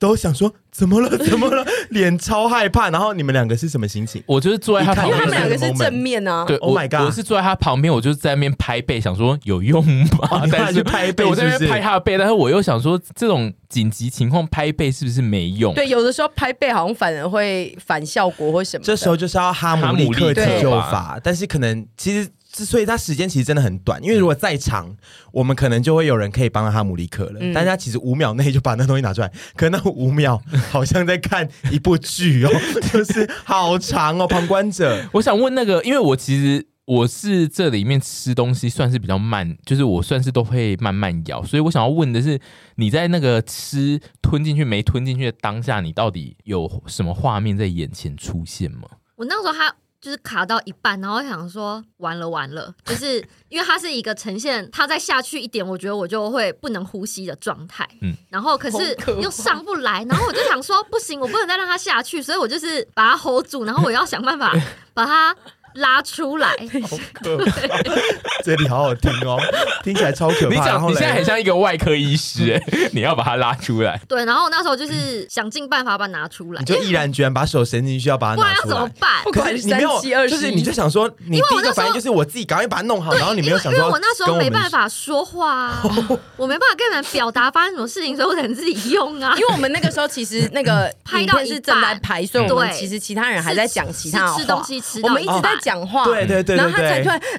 都想说怎么了？怎么了？脸超害怕。然后你们两个是什么心情？我就是坐在他旁边，因为他们两个是正面啊。对，Oh my god！我，我是坐在他旁边，我就是在那边拍背，想说有用吗？哦、但是拍背我在那边拍他的背，但是我又想说，这种紧急情况拍背是不是没用？对，有的时候拍背好像反而会反效果或什么。这时候就是要哈姆立克急救法，但是可能其实。之所以他时间其实真的很短，因为如果再长，嗯、我们可能就会有人可以帮他哈姆里克了。嗯、但是他其实五秒内就把那东西拿出来，可能那五秒 好像在看一部剧哦，就是好长哦。旁观者，我想问那个，因为我其实我是这里面吃东西算是比较慢，就是我算是都会慢慢咬，所以我想要问的是，你在那个吃吞进去没吞进去的当下，你到底有什么画面在眼前出现吗？我那时候还。就是卡到一半，然后想说完了完了，就是 因为它是一个呈现，它再下去一点，我觉得我就会不能呼吸的状态。嗯，然后可是又上不来，然后我就想说不行，我不能再让它下去，所以我就是把它 hold 住，然后我要想办法 把它。拉出来，好可怕！这里好好听哦，听起来超可怕。你讲，你现在很像一个外科医师哎，你要把它拉出来。对，然后我那时候就是想尽办法把它拿出来，你就毅然决然把手伸进去要把它拿出来，不然要怎么办？不可是你没有，就是你就想说，你第一个反应就是我自己赶快把它弄好，然后你没有想说，因为我那时候没办法说话啊，我没办法跟你们表达发生什么事情，所以我只能自己用啊。因为我们那个时候其实那个拍到是正在拍，所以我们其实其他人还在讲其他吃东西，吃我们一直在讲话，对对对，然后他才突然，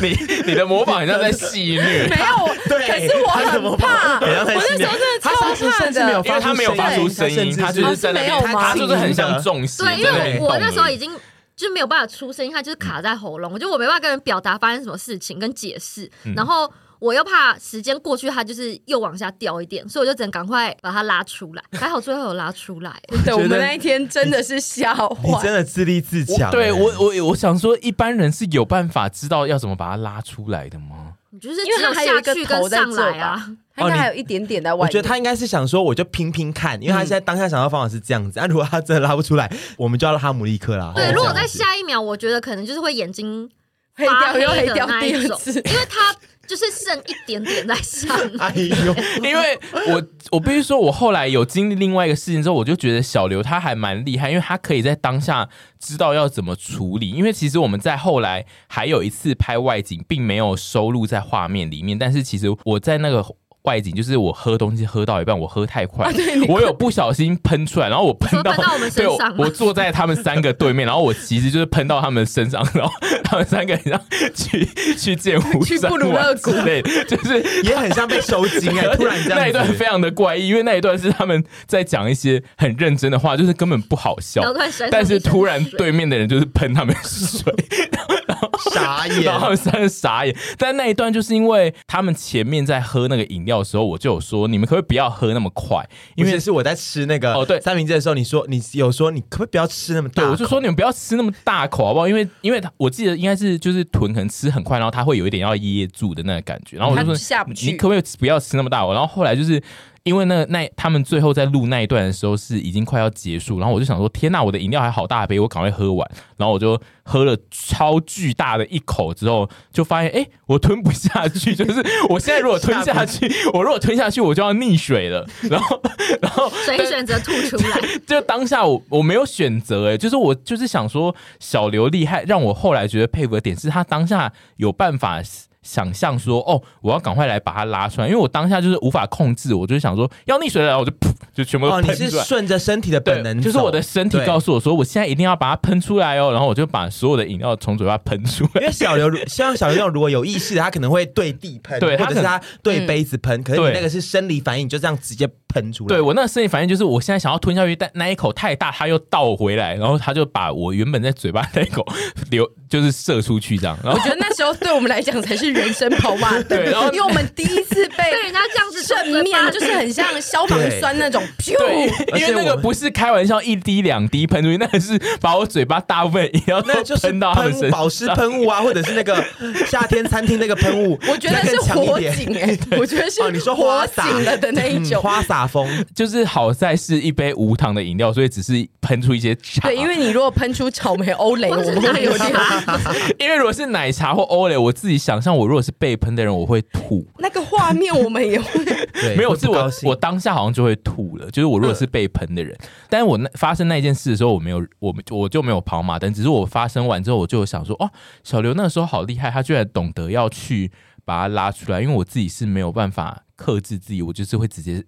你你的模仿好像在戏虐，没有，对，可是我很怕，我那时候真的超怕的，因为他没有发出声音，他就是在那边，他就是很像重视，对，因为我那时候已经就没有办法出声音，他就是卡在喉咙，我觉得我没办法跟人表达发生什么事情跟解释，然后。我又怕时间过去，它就是又往下掉一点，所以我就只能赶快把它拉出来。还好最后有拉出来。对，我们那一天真的是笑话，你真的自立自强。对我，我我想说，一般人是有办法知道要怎么把它拉出来的吗？你就是因为它还有一个头在这啊，它应该还有一点点在外面。我觉得他应该是想说，我就拼拼看，因为他现在当下想到方法是这样子。那、嗯啊、如果他真的拉不出来，我们就要哈姆立克啦。对，如果在下一秒，我觉得可能就是会眼睛黑掉又黑掉第二次，因为他。就是剩一点点在上，哎呦！因为我我必须说，我后来有经历另外一个事情之后，我就觉得小刘他还蛮厉害，因为他可以在当下知道要怎么处理。因为其实我们在后来还有一次拍外景，并没有收录在画面里面，但是其实我在那个。外景就是我喝东西喝到一半，我喝太快，啊、我有不小心喷出来，然后我喷到，到我们身上对，我坐在他们三个对面，然后我其实就是喷到他们身上，然后他们三个人像去去见胡去布鲁勒谷，对，就是 也很像被收惊哎，突然这样那一段非常的怪异，因为那一段是他们在讲一些很认真的话，就是根本不好笑，但是突然对面的人就是喷他们水，傻眼，然后他们三个傻眼，但那一段就是因为他们前面在喝那个饮料。的时候我就有说，你们可不可以不要喝那么快？因为是我在吃那个哦，对，三明治的时候，你说你有说你可不可以不要吃那么大？对，我就说你们不要吃那么大口好不好？因为因为我记得应该是就是豚可能吃很快，然后他会有一点要噎住的那个感觉，然后我就说下不去你可不可以不要吃那么大口？然后后来就是。因为那那他们最后在录那一段的时候是已经快要结束，然后我就想说天呐，我的饮料还好大杯，我赶快喝完，然后我就喝了超巨大的一口之后，就发现哎，我吞不下去，就是我现在如果吞下去，我如果吞下去我就要溺水了，然后然后所以选择吐出来，就当下我我没有选择，哎，就是我就是想说小刘厉害，让我后来觉得佩服的点是他当下有办法。想象说，哦，我要赶快来把它拉出来，因为我当下就是无法控制，我就想说要溺水了，然后我就噗，就全部都喷出来。哦，你是顺着身体的本能，就是我的身体告诉我说，我现在一定要把它喷出来哦，然后我就把所有的饮料从嘴巴喷出来。因为小刘，像小刘那种如果有意识的，他可能会对地喷，对，或者是他对杯子喷，嗯、可是你那个是生理反应，就这样直接喷出来。对我那个生理反应就是，我现在想要吞下去，但那一口太大，他又倒回来，然后他就把我原本在嘴巴那一口流，就是射出去这样。然后我觉得那时候对我们来讲才是人生跑马灯，然后因为我们第一次被 被人家这样子正面，就是很像消防栓那种，对，因为那个不是开玩笑，一滴两滴喷出去，那个是把我嘴巴大部分饮料都喷到他们身上，保湿喷雾啊，或者是那个 夏天餐厅那个喷雾，我觉得是火警哎，我觉得是哦，你说花洒。了的那一种。花洒风，就是好在是一杯无糖的饮料，所以只是喷出一些茶。对，因为你如果喷出草莓欧蕾，我们会有点，因为如果是奶茶或欧蕾，我自己想象我如果是被喷的人，我会吐。那个画面我们也会，对，没有是我我当下好像就会吐了。就是我如果是被喷的人，但是我那发生那件事的时候，我没有，我我就没有跑马灯，只是我发生完之后，我就想说，哦，小刘那个时候好厉害，他居然懂得要去把它拉出来，因为我自己是没有办法克制自己，我就是会直接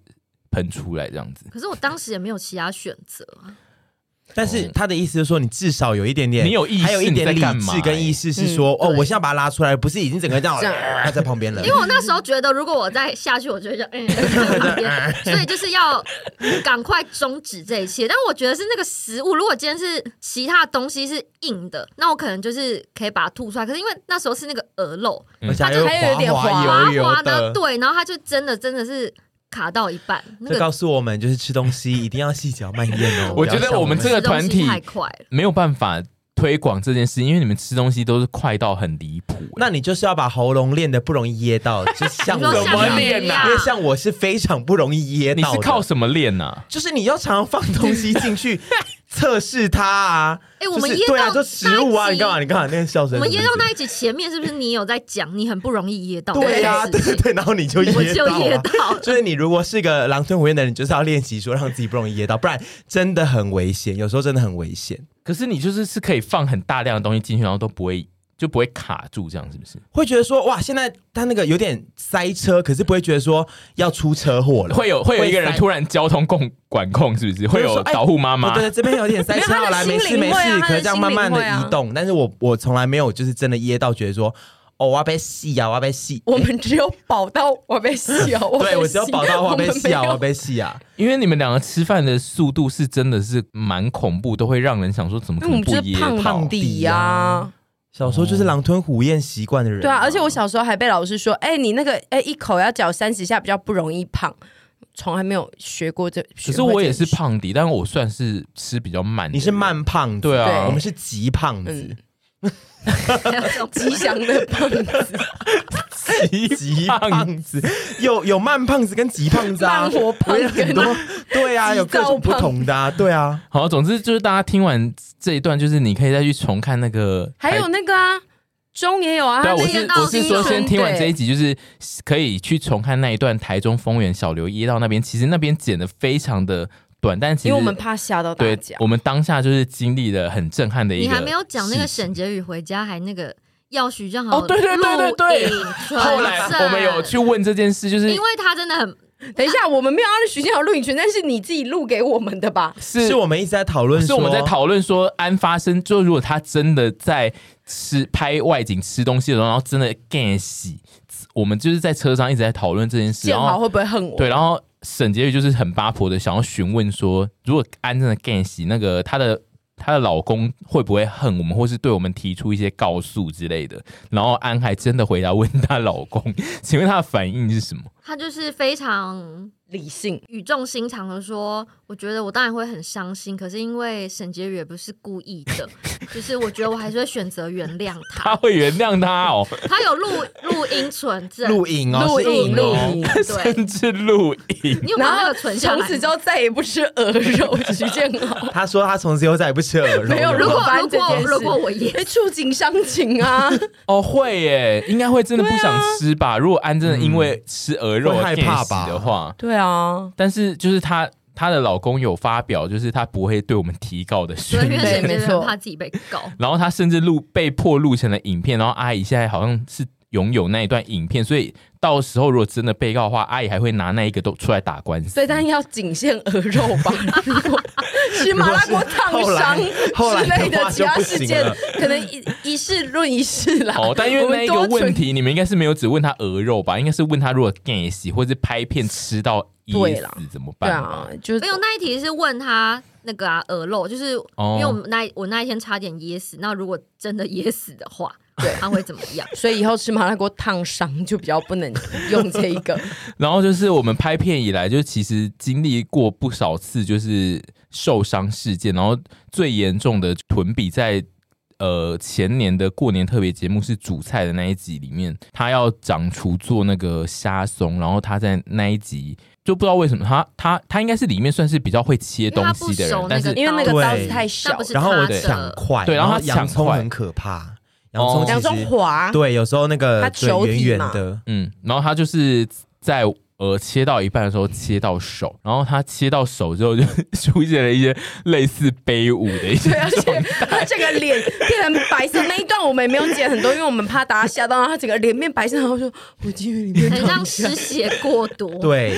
喷出来这样子。可是我当时也没有其他选择。但是他的意思就是说，你至少有一点点，你有意识，还有一点理智跟意识是说，哦，我现在把它拉出来，不是已经整个这样，他在旁边了。因为我那时候觉得，如果我再下去，我就会这样，嗯，在旁边，所以就是要赶快终止这一切。但我觉得是那个食物，如果今天是其他东西是硬的，那我可能就是可以把它吐出来。可是因为那时候是那个鹅肉，它就还有一点滑滑的，对，然后它就真的真的是。卡到一半，这告诉我们就是吃东西一定要细嚼慢咽哦。我觉得我们这个团体太快了，没有办法推广这件事，因为你们吃东西都是快到很离谱。那你就是要把喉咙练得不容易噎到，就像我怎么练啊？因为像我是非常不容易噎到。你是靠什么练呢？就是你要常常放东西进去。测试他啊！哎，我们噎到对啊，就食物啊！你干嘛？你干嘛？那个笑声。我们噎到那一集前面是不是你有在讲？你很不容易噎到。对啊，对对，然后你就噎到。我就噎到。就是你如果是一个狼吞虎咽的人，就是要练习说让自己不容易噎到，不然真的很危险。有时候真的很危险。可是你就是是可以放很大量的东西进去，然后都不会。就不会卡住，这样是不是？会觉得说哇，现在他那个有点塞车，可是不会觉得说要出车祸了。会有会有一个人突然交通控管控，是不是？会有导护妈妈。对对，这边有点塞车，好来没事没事，可以这样慢慢的移动。但是我我从来没有就是真的噎到，觉得说哦，我要被戏啊，我要被戏。我们只有保到我被戏啊，对我只有保到我被戏啊，我被戏啊。因为你们两个吃饭的速度是真的是蛮恐怖，都会让人想说怎么可能不噎到？胖弟呀。小时候就是狼吞虎咽习惯的人，对啊，而且我小时候还被老师说，哎、欸，你那个哎、欸、一口要嚼三十下比较不容易胖，从来没有学过这。可是我也是胖底，但是我算是吃比较慢。你是慢胖，对啊，我们是急胖子。嗯 吉祥的胖子，急急胖子，有有慢胖子跟急胖子啊，慢活胖很多，对啊，有各种不同的啊，对啊。好，总之就是大家听完这一段，就是你可以再去重看那个，还有那个啊，中也有啊。对，我是我是说，先听完这一集，就是可以去重看那一段台中丰原小刘一到那边，其实那边剪的非常的。短，但其实因为我们怕吓到大家。我们当下就是经历了很震撼的一个。你还没有讲那个沈婕妤回家，还那个要许正豪。哦，对对对对对。后来我们有去问这件事，就是因为他真的很。等一下，我们没有让许正豪录影权，但是你自己录给我们的吧？是，是我们一直在讨论，是我们在讨论说，安发生，就如果他真的在吃拍外景吃东西的时候，然后真的干洗，我们就是在车上一直在讨论这件事。建豪会不会恨我？对，然后。沈婕妤就是很八婆的，想要询问说，如果安真的干洗那个她的她的老公，会不会恨我们，或是对我们提出一些告诉之类的？然后安还真的回答问她老公，请问她的反应是什么？她就是非常。理性语重心长的说：“我觉得我当然会很伤心，可是因为沈婕妤也不是故意的，就是我觉得我还是会选择原谅他。他会原谅他哦，他有录录音存证，录影哦，录影录影，对，甚至录影。你有没有那个存下来？从此之后再也不吃鹅肉，徐建豪。他说他从此以后再也不吃鹅肉。没有，如果如果如果我也触景伤情啊，哦会耶，应该会真的不想吃吧？如果安真的因为吃鹅肉害怕吧的话，对啊，但是。就是她，她的老公有发表，就是她不会对我们提告的讯息，对，没错，怕自己被告。然后她甚至录被迫录成了影片，然后阿姨现在好像是拥有那一段影片，所以到时候如果真的被告的话，阿姨还会拿那一个都出来打官司。所以当然要仅限鹅肉吧。如果是麻辣锅烫伤之类的其他事件，可能一一事论一事啦。哦，但因为那一个问题，你们应该是没有只问他鹅肉吧？应该是问他如果干洗或者拍片吃到噎死怎么办？对啊，就是没有那一题是问他那个啊鹅肉，就是因为我们那我那一天差点噎死，那如果真的噎死的话。对，他会怎么样？所以以后吃麻辣锅烫伤就比较不能用这一个。然后就是我们拍片以来，就其实经历过不少次就是受伤事件。然后最严重的屯比在呃前年的过年特别节目是主菜的那一集里面，他要掌厨做那个虾松，然后他在那一集就不知道为什么他他他应该是里面算是比较会切东西的人，但是因为那个刀子太小，然后我抢快，对，然后他抢葱很可怕。洋葱洋葱滑，对，有时候那个圆圆的，嗯，然后他就是在呃切到一半的时候切到手，然后他切到手之后就 出现了一些类似悲舞的一些，对，而且他整个脸变成白色。那一段我们也没有剪很多，因为我们怕大家吓到，他整个脸变白色，然后说：“我进去里面很像失血过多。”对，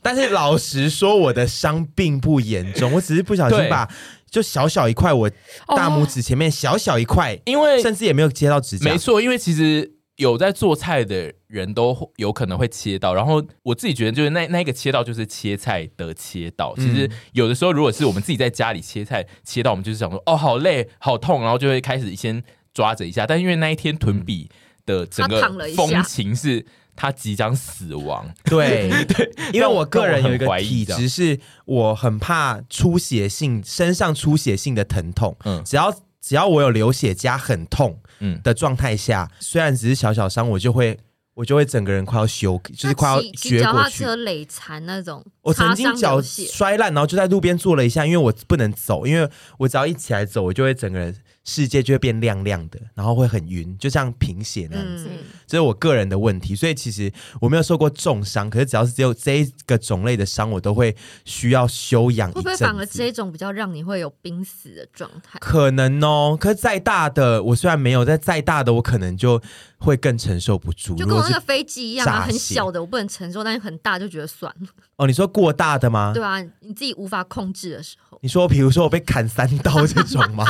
但是老实说，我的伤并不严重，我只是不小心把。就小小一块，我大拇指前面小小一块，因为甚至也没有接到指甲。没错，因为其实有在做菜的人都有可能会切到。然后我自己觉得，就是那那个切到就是切菜的切到。其实有的时候，如果是我们自己在家里切菜切到，我们就是想说哦，好累，好痛，然后就会开始先抓着一下。但因为那一天臀比的整个风情是。他即将死亡，对 对，因为我个人有一个体质，是我很怕出血性身上出血性的疼痛，嗯，只要只要我有流血加很痛，嗯。的状态下，嗯、虽然只是小小伤，我就会我就会整个人快要休，就是快要绝过去，车累残那种。我曾经脚摔烂，然后就在路边坐了一下，因为我不能走，因为我只要一起来走，我就会整个人。世界就会变亮亮的，然后会很晕，就像贫血那样子。嗯、这是我个人的问题，所以其实我没有受过重伤，可是只要是只有这一个种类的伤，我都会需要休养。会不会反而这种比较让你会有濒死的状态？可能哦，可是再大的，我虽然没有，但再大的我可能就会更承受不住。就跟我那个飞机一样啊，很小的我不能承受，但是很大就觉得算了。哦，你说过大的吗？对啊，你自己无法控制的时候。你说，比如说我被砍三刀 这种吗？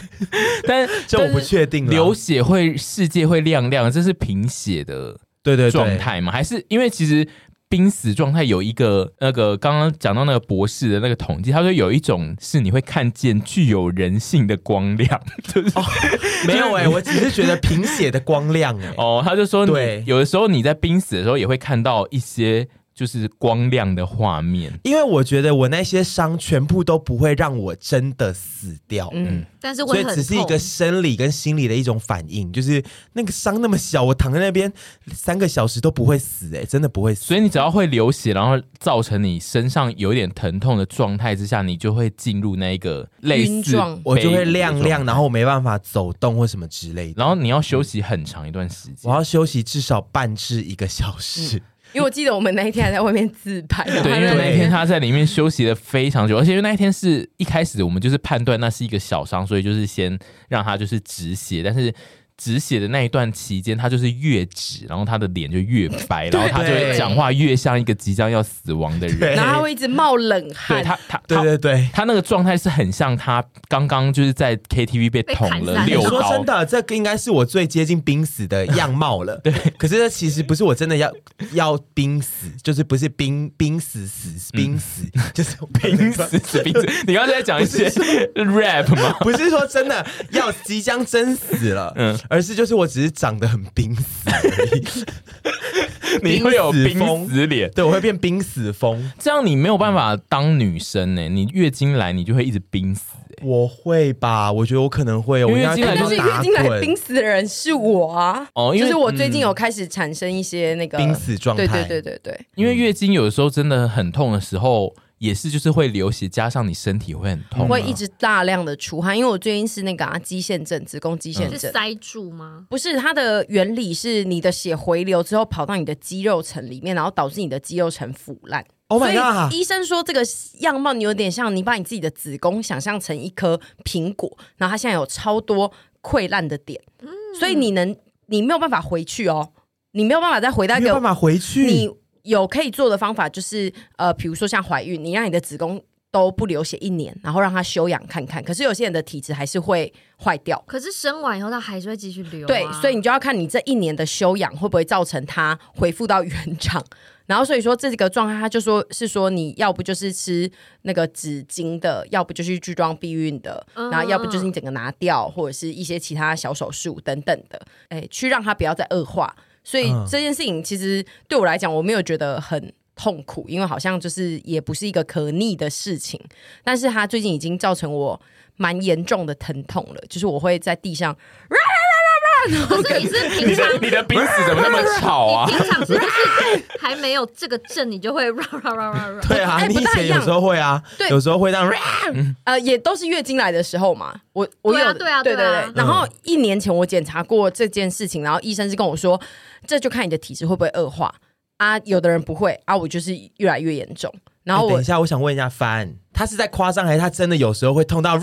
但 这我不确定。流血会世界会亮亮，这是贫血的对对状态吗？还是因为其实濒死状态有一个那个刚刚讲到那个博士的那个统计，他说有一种是你会看见具有人性的光亮，就是哦、没有哎、欸，我只是觉得贫血的光亮哎、欸、哦，他就说对，有的时候你在濒死的时候也会看到一些。就是光亮的画面，因为我觉得我那些伤全部都不会让我真的死掉，嗯，但是所以只是一个生理跟心理的一种反应，就是那个伤那么小，我躺在那边三个小时都不会死，哎，真的不会死。所以你只要会流血，然后造成你身上有点疼痛的状态之下，你就会进入那一个类似，我就会亮亮，然后我没办法走动或什么之类的，然后你要休息很长一段时间，我要休息至少半至一个小时。嗯因为我记得我们那一天还在外面自拍，对，因为那一天他在里面休息了非常久，而且因为那一天是一开始我们就是判断那是一个小伤，所以就是先让他就是止血，但是。止血的那一段期间，他就是越止，然后他的脸就越白，然后他就会讲话越像一个即将要死亡的人，然后他会一直冒冷汗。对他，他，对对对，他那个状态是很像他刚刚就是在 KTV 被捅了六刀。说真的，这个应该是我最接近濒死的样貌了。对，可是这其实不是我真的要要濒死，就是不是濒濒死死濒死，就是濒死死濒死。你刚才在讲一些 rap 吗？不是说真的要即将真死了，嗯。而是就是我只是长得很濒死而已，你会有濒死脸，对，我会变濒死风，这样你没有办法当女生呢、欸。你月经来你就会一直濒死、欸，我会吧？我觉得我可能会，我月经来就是月经来濒死的人是我啊，哦，因为就是我最近有开始产生一些那个濒死状态，对对对对对，因为月经有的时候真的很痛的时候。也是，就是会流血，加上你身体会很痛，会一直大量的出汗。因为我最近是那个啊，肌腺症，子宫肌腺症，是塞住吗？不是，它的原理是你的血回流之后跑到你的肌肉层里面，然后导致你的肌肉层腐烂。Oh my god！所以医生说这个样貌你有点像你把你自己的子宫想象成一颗苹果，然后它现在有超多溃烂的点，嗯，所以你能。你没有办法回去哦，你没有办法再回到一个没有办法回去。你有可以做的方法，就是呃，比如说像怀孕，你让你的子宫都不流血一年，然后让它休养看看。可是有些人的体质还是会坏掉，可是生完以后它还是会继续流、啊。对，所以你就要看你这一年的休养会不会造成它恢复到原厂。然后所以说这个状态，他就说是说你要不就是吃那个纸巾的，要不就是去装避孕的，嗯、然后要不就是你整个拿掉，或者是一些其他小手术等等的，哎，去让它不要再恶化。所以这件事情其实对我来讲，我没有觉得很痛苦，因为好像就是也不是一个可逆的事情。但是它最近已经造成我蛮严重的疼痛了，就是我会在地上。可是你是平常你的鼻子怎么那么吵啊？平常是不是 还没有这个症，你就会对啊，你以前有时候会啊，对，有时候会这样。呃，也都是月经来的时候嘛。我我有对啊，对对对。然后一年前我检查过这件事情，然后医生是跟我说，这就看你的体质会不会恶化啊。有的人不会啊，我就是越来越严重。然后我等一下，我想问一下帆，他是在夸张还是他真的有时候会痛到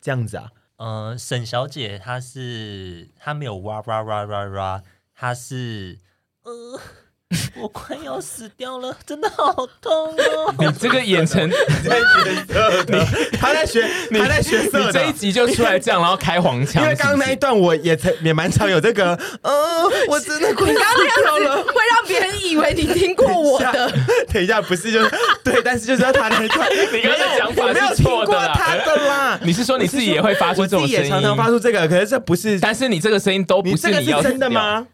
这样子啊？嗯、呃，沈小姐她是她没有哇哇哇哇哇，她是呃，我快要死掉了，真的好痛哦！你这个眼神在学色，你他在学，你他在学色，你这一集就出来这样，然后开黄腔。因为刚刚那一段我也才也蛮常有这个，呃，我真的快要死掉了，会让别人以为你听过我的。等一下，不是就是对，但是就是要他那一段，你刚刚的讲法我没有听过他的啦。你是说你自己也会发出这种声音？我也常常发出这个，可是这不是，但是你这个声音都不是你要真的吗？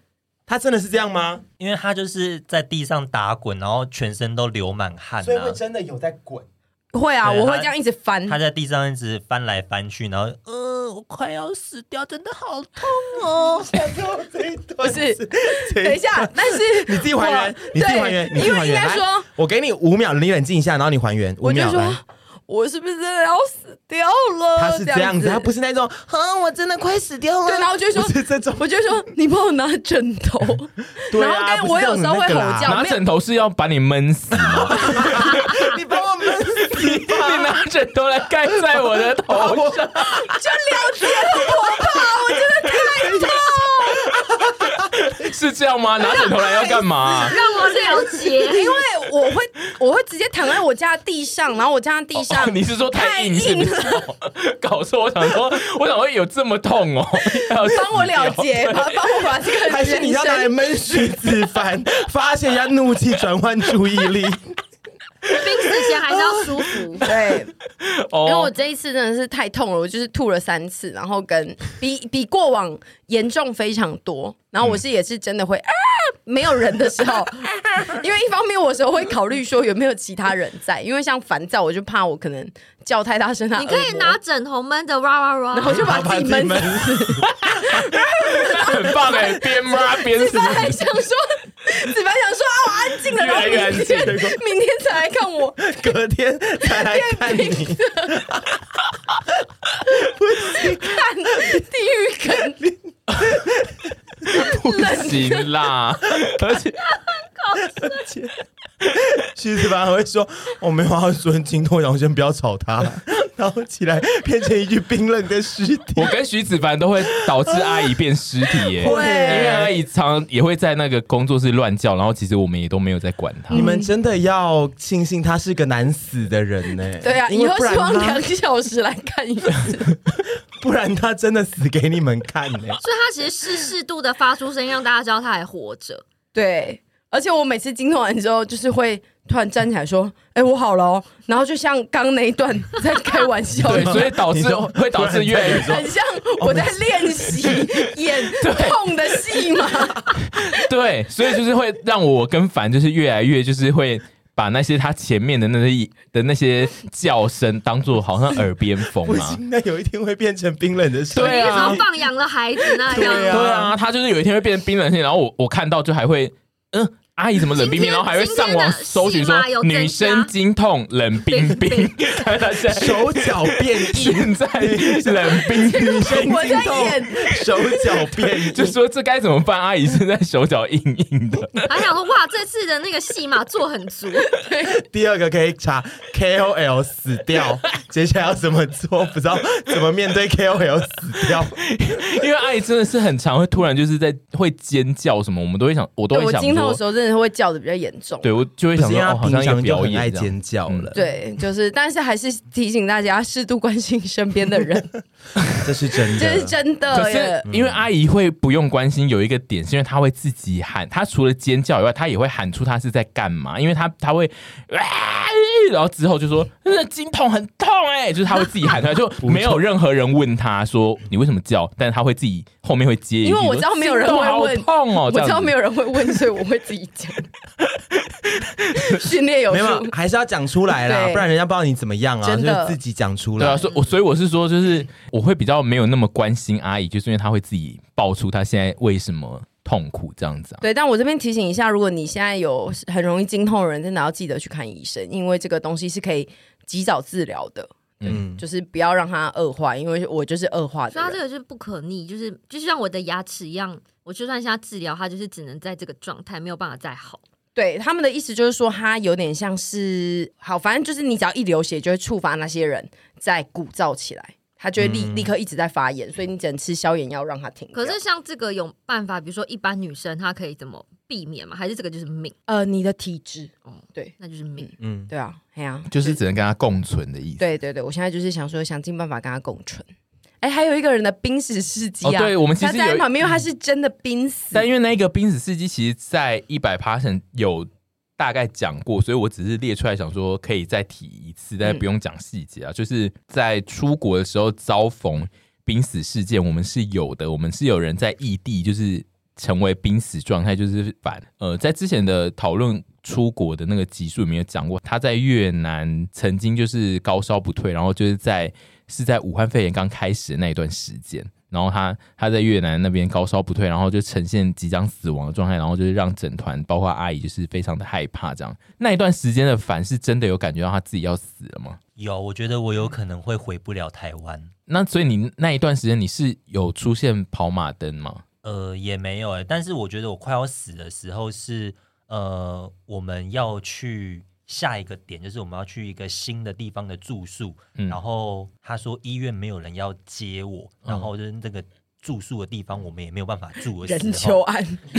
他真的是这样吗？因为他就是在地上打滚，然后全身都流满汗，啊，所以会真的有在滚。会啊，我会这样一直翻。他在地上一直翻来翻去，然后呃，我快要死掉，真的好痛哦！不是，等一下，但是 你自己还原，你自己还原，你自己还原。应该说，我给你五秒，你冷静一下，然后你还原五秒来。我是不是真的要死掉了？他是这样子，他不是那种，哼，我真的快死掉了。对，然后就说，是这种，我就说，你帮我拿枕头。对啊，我有时候会吼叫，拿枕头是要把你闷死吗？你把我闷死，你拿枕头来盖在我的头上，就了解了我吧，我真的太痛。是这样吗？拿枕头来要干嘛？让我了解，因为我会，我会直接躺在我家地上，然后我家地上，你是说太硬了？搞错，我想说，我想会有这么痛哦？帮我了结，帮我把这个，还是你要来闷徐子凡，发泄一下怒气，转换注意力。冰死前还是要舒服，对，因为我这一次真的是太痛了，我就是吐了三次，然后跟比比过往严重非常多，然后我是也是真的会啊，没有人的时候，因为一方面我有时候会考虑说有没有其他人在，因为像烦躁，我就怕我可能叫太大声，你可以拿枕头闷着哇哇哇，然后就把自己 闷死，很棒哎，边骂边死，还想说。子凡想说啊，我安静了，然后明天明天才来看我，隔天才来看你，不行看地狱梗，不行啦，而且而且。徐子凡还会说：“我没有要说经痛，然后先不要吵他。”然后起来变成一具冰冷的尸体。我跟徐子凡都会导致阿姨变尸体耶，因为阿姨常常也会在那个工作室乱叫，然后其实我们也都没有在管他。你们真的要庆幸他是个难死的人呢？对啊，以后希望两小时来看一次，不然他真的死给你们看呢。所以他其实是适度的发出声音，让大家知道他还活着。对。而且我每次经痛完之后，就是会突然站起来说：“哎、欸，我好了哦。”然后就像刚刚那一段在开玩笑，对，所以导致会导致越来越很像我在练习 演痛的戏嘛。对，所以就是会让我跟凡就是越来越就是会把那些他前面的那些的那些叫声当做好像耳边风啊。那有一天会变成冰冷的声音，对啊，放羊的孩子那样。对啊，他就是有一天会变成冰冷的声音，然后我我看到就还会。嗯，阿姨怎么冷冰冰，然后还会上网搜寻说女生经痛冷冰冰，手脚变硬，现在冷冰冰，女生经痛手脚变硬，就说这该怎么办？阿姨现在手脚硬硬的，还想说哇，这次的那个戏码做很足。第二个可以查 KOL 死掉，接下来要怎么做？不知道怎么面对 KOL 死掉，因为阿姨真的是很常会突然就是在会尖叫什么，我们都会想，我都会想说。真的会叫的比较严重，对我就会想说，哦、好像一个表演爱尖叫了。对，就是，但是还是提醒大家适度关心身边的人，这是真的，这是真的。可是因为阿姨会不用关心，有一个点是因为她会自己喊，她除了尖叫以外，她也会喊出她是在干嘛，因为她她会，然后之后就说那经痛很痛哎、欸，就是他会自己喊出来，就没有任何人问他说你为什么叫，但是他会自己后面会接一句，因为我知道没有人会问，痛哦，我知道没有人会问，所以我会自己讲。训练有素，没有，还是要讲出来啦，不然人家不知道你怎么样啊。就自己讲出来。对啊，所以，我所以我是说，就是我会比较没有那么关心阿姨，就是因为她会自己爆出她现在为什么痛苦这样子啊。对，但我这边提醒一下，如果你现在有很容易经痛的人，真的要记得去看医生，因为这个东西是可以及早治疗的。嗯，就是不要让它恶化，因为我就是恶化的。所以它这个就是不可逆，就是就像我的牙齿一样。我就算现在治疗，它就是只能在这个状态，没有办法再好。对，他们的意思就是说，它有点像是好，反正就是你只要一流血，就会触发那些人在鼓噪起来，它就会立、嗯、立刻一直在发炎，所以你只能吃消炎药让它停。可是像这个有办法，比如说一般女生她可以怎么避免吗？还是这个就是命？呃，你的体质哦，对，那就是命。嗯，对啊，哎呀、啊，就是只能跟他共存的意思。对对对，我现在就是想说，想尽办法跟他共存。哎，还有一个人的濒死事迹啊！哦、对，我们其实在旁边，因为他是真的濒死。但因为那个濒死事迹，其实在一百 passion 有大概讲过，所以我只是列出来想说可以再提一次，但是不用讲细节啊。嗯、就是在出国的时候遭逢濒死事件，我们是有的，我们是有人在异地就是成为濒死状态，就是反呃，在之前的讨论出国的那个集数里面有讲过，他在越南曾经就是高烧不退，然后就是在。是在武汉肺炎刚开始的那一段时间，然后他他在越南那边高烧不退，然后就呈现即将死亡的状态，然后就是让整团包括阿姨就是非常的害怕。这样那一段时间的凡是真的有感觉到他自己要死了吗？有，我觉得我有可能会回不了台湾。那所以你那一段时间你是有出现跑马灯吗？呃，也没有哎、欸，但是我觉得我快要死的时候是呃，我们要去。下一个点就是我们要去一个新的地方的住宿，嗯、然后他说医院没有人要接我，嗯、然后就是那个住宿的地方我们也没有办法住。人求安，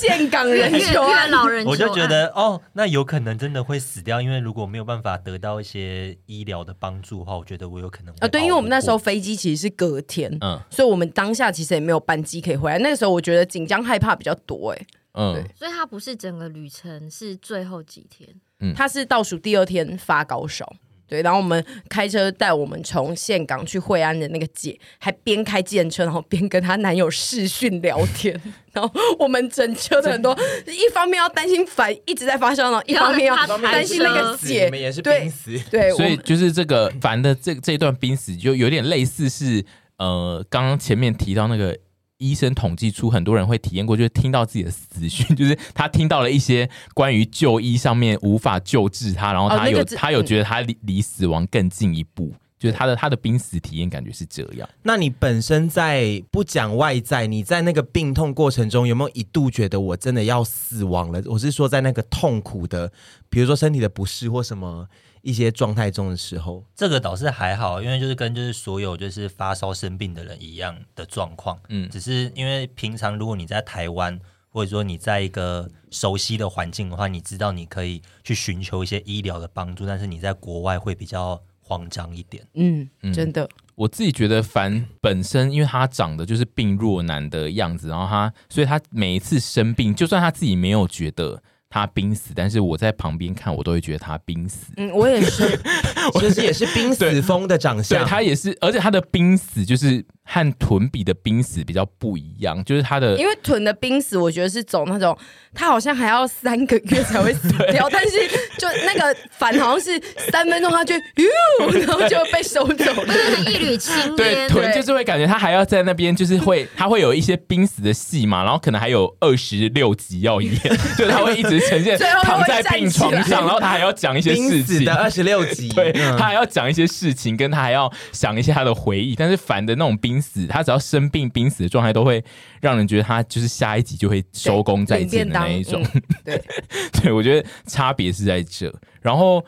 峴港人求安。老人，我就觉得哦，那有可能真的会死掉，因为如果没有办法得到一些医疗的帮助的话，我觉得我有可能啊，对，因为我们那时候飞机其实是隔天，嗯，所以我们当下其实也没有班机可以回来。那个时候我觉得紧张害怕比较多，哎，嗯，所以它不是整个旅程，是最后几天。嗯，它是倒数第二天发高烧，对，然后我们开车带我们从岘港去惠安的那个姐，还边开计程车，然后边跟她男友视讯聊天，然后我们整车的很多，一方面要担心凡一直在发烧，然后一方面要担心那个姐，你们也是濒死，对，所以就是这个凡的这这一段濒死，就有点类似是呃，刚刚前面提到那个。医生统计出很多人会体验过，就是听到自己的死讯，就是他听到了一些关于就医上面无法救治他，然后他有、哦那个、他有觉得他离离死亡更进一步，就是他的他的濒死体验感觉是这样。那你本身在不讲外在，你在那个病痛过程中有没有一度觉得我真的要死亡了？我是说在那个痛苦的，比如说身体的不适或什么。一些状态中的时候，这个倒是还好，因为就是跟就是所有就是发烧生病的人一样的状况，嗯，只是因为平常如果你在台湾，或者说你在一个熟悉的环境的话，你知道你可以去寻求一些医疗的帮助，但是你在国外会比较慌张一点，嗯，真的，我自己觉得凡本身因为他长得就是病弱男的样子，然后他，所以他每一次生病，就算他自己没有觉得。他濒死，但是我在旁边看，我都会觉得他濒死。嗯，我也是，其实也是濒死风的长相，对，他也是，而且他的濒死就是和臀比的濒死比较不一样，就是他的，因为臀的濒死，我觉得是走那种，他好像还要三个月才会死掉，但是就那个反好像是三分钟他就哟，然后就被收走了，一缕青烟。对，臀就是会感觉他还要在那边，就是会他会有一些濒死的戏嘛，然后可能还有二十六集要演，就是他会一直呈现躺在病床上，然后他还要讲一些事情的二十六集，对，他还要讲一些事情，跟他还要想一些他的回忆。但是烦的那种濒死，他只要生病濒死的状态，都会让人觉得他就是下一集就会收工再见的那一种。对，对我觉得差别是在这。然后。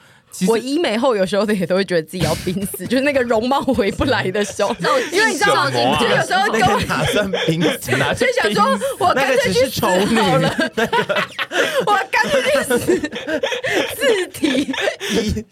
我医美后有时候也都会觉得自己要濒死，就是那个容貌回不来的时候，因为你知道，就有时候跟我打算濒死，就想说我干脆去死好了，我干脆去死，自体。医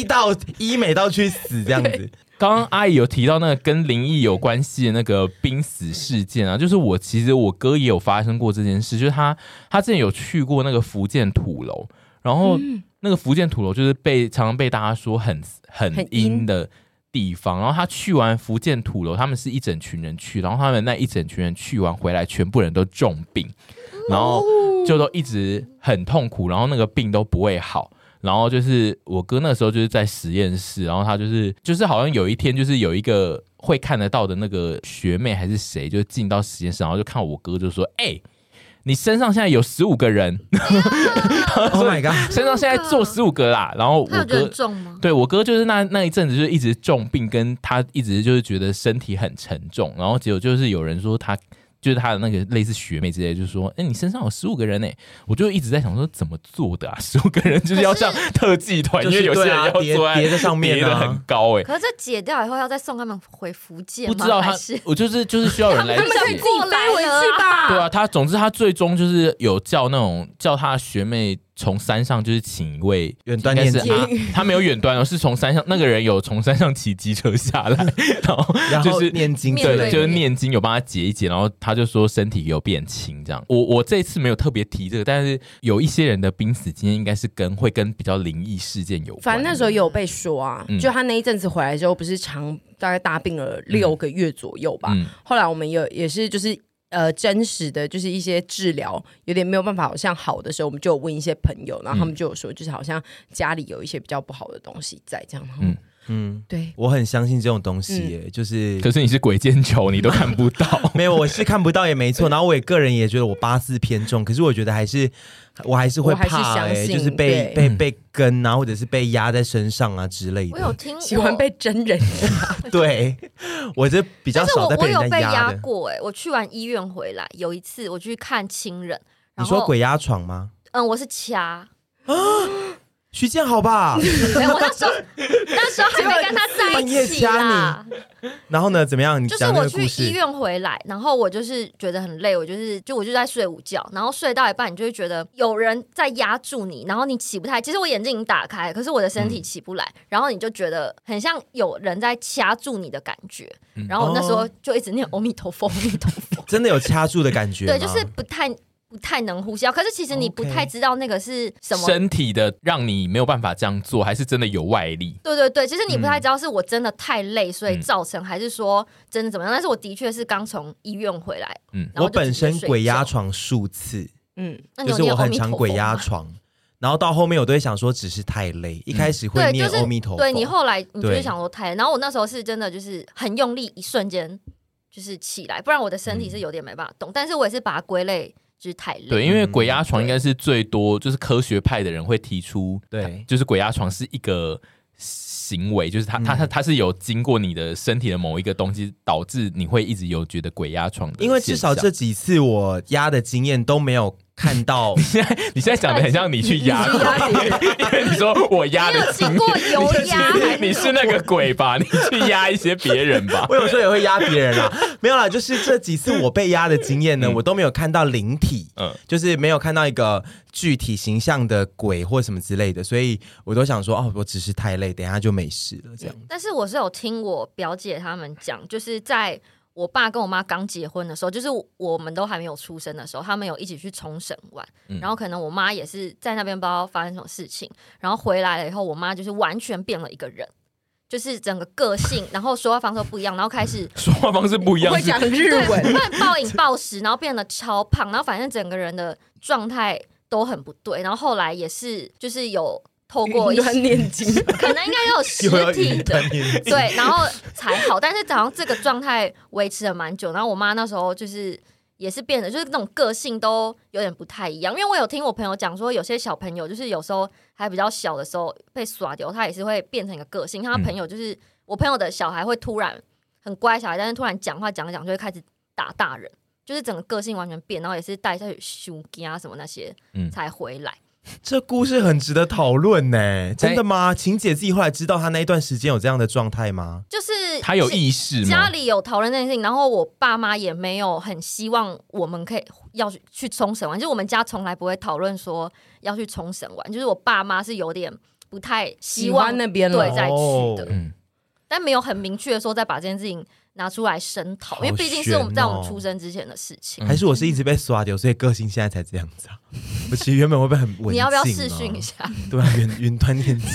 医到医美到去死这样子。刚刚阿姨有提到那个跟灵异有关系的那个濒死事件啊，就是我其实我哥也有发生过这件事，就是他他之前有去过那个福建土楼，然后。那个福建土楼就是被常常被大家说很很阴的地方，然后他去完福建土楼，他们是一整群人去，然后他们那一整群人去完回来，全部人都重病，然后就都一直很痛苦，然后那个病都不会好，然后就是我哥那时候就是在实验室，然后他就是就是好像有一天就是有一个会看得到的那个学妹还是谁，就进到实验室，然后就看我哥就说，哎、欸。你身上现在有十五个人，Oh my god！身上现在坐十五个啦。然后我哥重吗？对我哥就是那那一阵子就一直重病，跟他一直就是觉得身体很沉重。然后结果就是有人说他。就是他的那个类似学妹之类，就是说，哎、欸，你身上有十五个人呢，我就一直在想说怎么做的啊？十五个人就是要像特技团，因为有些人要叠叠在上面，叠的很高哎。可是这解掉以后，要再送他们回福建吗？不知道他，我就是就是需要人来解。他们可以自己飞回去吧？对啊，他总之他最终就是有叫那种叫他学妹。从山上就是请一位远端念经，他没有远端哦，是从山上那个人有从山上骑机车下来，然后就是念经，对，就是念经有帮他解一解，然后他就说身体有变轻这样。我我这次没有特别提这个，但是有一些人的濒死经验应该是跟会跟比较灵异事件有关。反正那时候有被说啊，嗯、就他那一阵子回来之后，不是长大概大病了六个月左右吧。嗯、后来我们有也是就是。呃，真实的就是一些治疗有点没有办法，好像好的时候，我们就有问一些朋友，然后他们就有说，就是好像家里有一些比较不好的东西在这样。嗯嗯，对，我很相信这种东西耶，就是可是你是鬼见愁，你都看不到。没有，我是看不到也没错。然后我也个人也觉得我八字偏重，可是我觉得还是我还是会怕哎，就是被被被跟啊，或者是被压在身上啊之类的。我有听喜欢被真人压，对我这比较少在被人家压过哎。我去完医院回来，有一次我去看亲人，你说鬼压床吗？嗯，我是掐啊。徐建好吧，没有我那时候 那时候还没跟他在一起啦。然后呢，怎么样？你就是我去医院回来，然后我就是觉得很累，我就是就我就在睡午觉，然后睡到一半，你就会觉得有人在压住你，然后你起不太。其实我眼睛已经打开，可是我的身体起不来，嗯、然后你就觉得很像有人在掐住你的感觉。嗯、然后我那时候就一直念阿弥陀佛，阿弥陀佛，真的有掐住的感觉？对，就是不太。不太能呼吸，可是其实你不太知道那个是什么。身体的，让你没有办法这样做，还是真的有外力？对对对，其实你不太知道是我真的太累，所以造成，嗯、还是说真的怎么样？但是我的确是刚从医院回来，嗯，我本身鬼压床数次，嗯，就是我很常鬼压床，然后到后面我都会想说只是太累，一开始会念阿弥陀佛，对，就是，对你后来你就会想说太累，然后我那时候是真的就是很用力，一瞬间就是起来，不然我的身体是有点没办法动，嗯、但是我也是把它归类。就是太累。对，因为鬼压床应该是最多，就是科学派的人会提出，对，就是鬼压床是一个行为，就是他他他他是有经过你的身体的某一个东西，导致你会一直有觉得鬼压床的。因为至少这几次我压的经验都没有。看到 你现在，你现在讲的很像你去压，因为你说我压的经过油压，你是那个鬼吧？你去压一些别人吧。我有时候也会压别人啦，没有啦，就是这几次我被压的经验呢，嗯、我都没有看到灵体，嗯，就是没有看到一个具体形象的鬼或什么之类的，所以我都想说，哦，我只是太累，等一下就没事了这样。但是我是有听我表姐他们讲，就是在。我爸跟我妈刚结婚的时候，就是我们都还没有出生的时候，他们有一起去冲绳玩，嗯、然后可能我妈也是在那边不知道发生什么事情，然后回来了以后，我妈就是完全变了一个人，就是整个个性，然后说话方式不一样，然后开始 说话方式不一样，会讲日文，暴饮暴食，然后变得超胖，然后反正整个人的状态都很不对，然后后来也是就是有。透过一段念经，可能应该有实体的，对，然后才好。但是好像这个状态维持了蛮久。然后我妈那时候就是也是变得，就是那种个性都有点不太一样。因为我有听我朋友讲说，有些小朋友就是有时候还比较小的时候被耍掉，他也是会变成一个个性。他朋友就是我朋友的小孩会突然很乖小孩，但是突然讲话讲着讲就会开始打大人，就是整个个性完全变，然后也是带下去修啊什么那些，才回来。这故事很值得讨论呢，真的吗？晴姐自己后来知道她那一段时间有这样的状态吗？就是她有意识吗？家里有讨论这件事情，然后我爸妈也没有很希望我们可以要去去冲绳玩，就是我们家从来不会讨论说要去冲绳玩，就是我爸妈是有点不太希望那边对再去的，嗯，但没有很明确的说再把这件事情。拿出来声讨，哦、因为毕竟是我们在我们出生之前的事情。还是我是一直被刷掉，所以个性现在才这样子啊？我其实原本会不会很稳、啊？你要不要试训一下？对啊，云云端念经。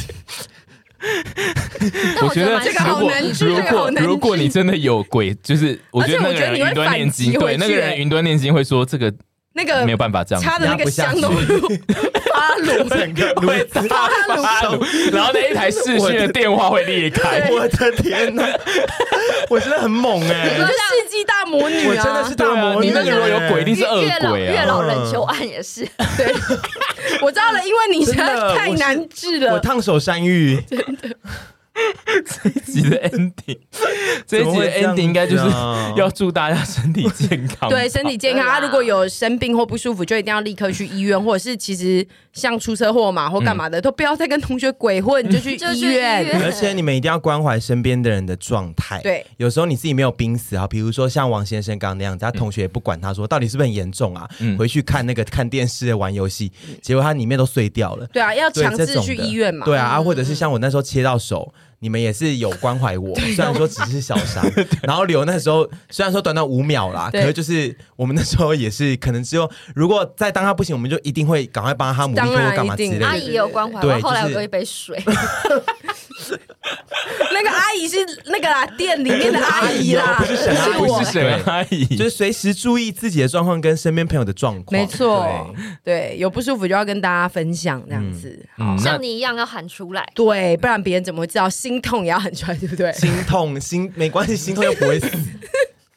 我觉得这个好难治。如果如果你真的有鬼，就是我觉得那个人云端念经，对那个人云端念经会说这个那个没有办法这样，插的那个香炉 发炉，整个会 发炉，然后那一台视讯的电话会裂开。我的天哪！我真的很猛哎！你是世纪大魔女啊！我真的是大魔女。你那个如果有鬼，一定是恶鬼啊！月老人求案也是。对，我知道了，因为你实在太难治了。我烫手山芋，真的。这一集的 ending，这一集的 ending 应该就是 要祝大家身体健康。对，身体健康。他如果有生病或不舒服，就一定要立刻去医院，或者是其实像出车祸嘛或干嘛的，都不要再跟同学鬼混，就去 医院。而且你们一定要关怀身边的人的状态。对，有时候你自己没有濒死啊，比如说像王先生刚刚那样子，他同学也不管他说到底是不是很严重啊，回去看那个看电视玩游戏，结果他里面都碎掉了。对啊，要强制去医院嘛。对啊，啊，或者是像我那时候切到手。你们也是有关怀我，虽然说只是小伤，然后留那时候虽然说短短五秒啦，可是就是我们那时候也是可能只有，如果再当他不行，我们就一定会赶快帮他抹布或干嘛之类的。阿姨也有关怀，对，后来我喝一杯水。那个阿姨是那个啦，店里面的阿姨 啦，不是沈阿姨，不是谁阿姨，就是随时注意自己的状况跟身边朋友的状况。没错，对，有不舒服就要跟大家分享这样子，像你一样要喊出来，对，不然别人怎么会知道？心痛也要喊出来，对不对？心痛心没关系，心痛又不会死。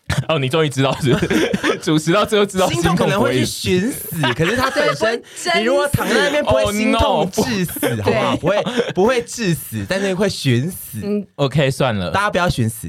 哦，你终于知道是 主持到最后知道心痛可能会去寻死，可是他本身 你如果躺在那边不会心痛致死，好不好？不会不会致死，但是会寻死。嗯，OK，算了，大家不要寻死。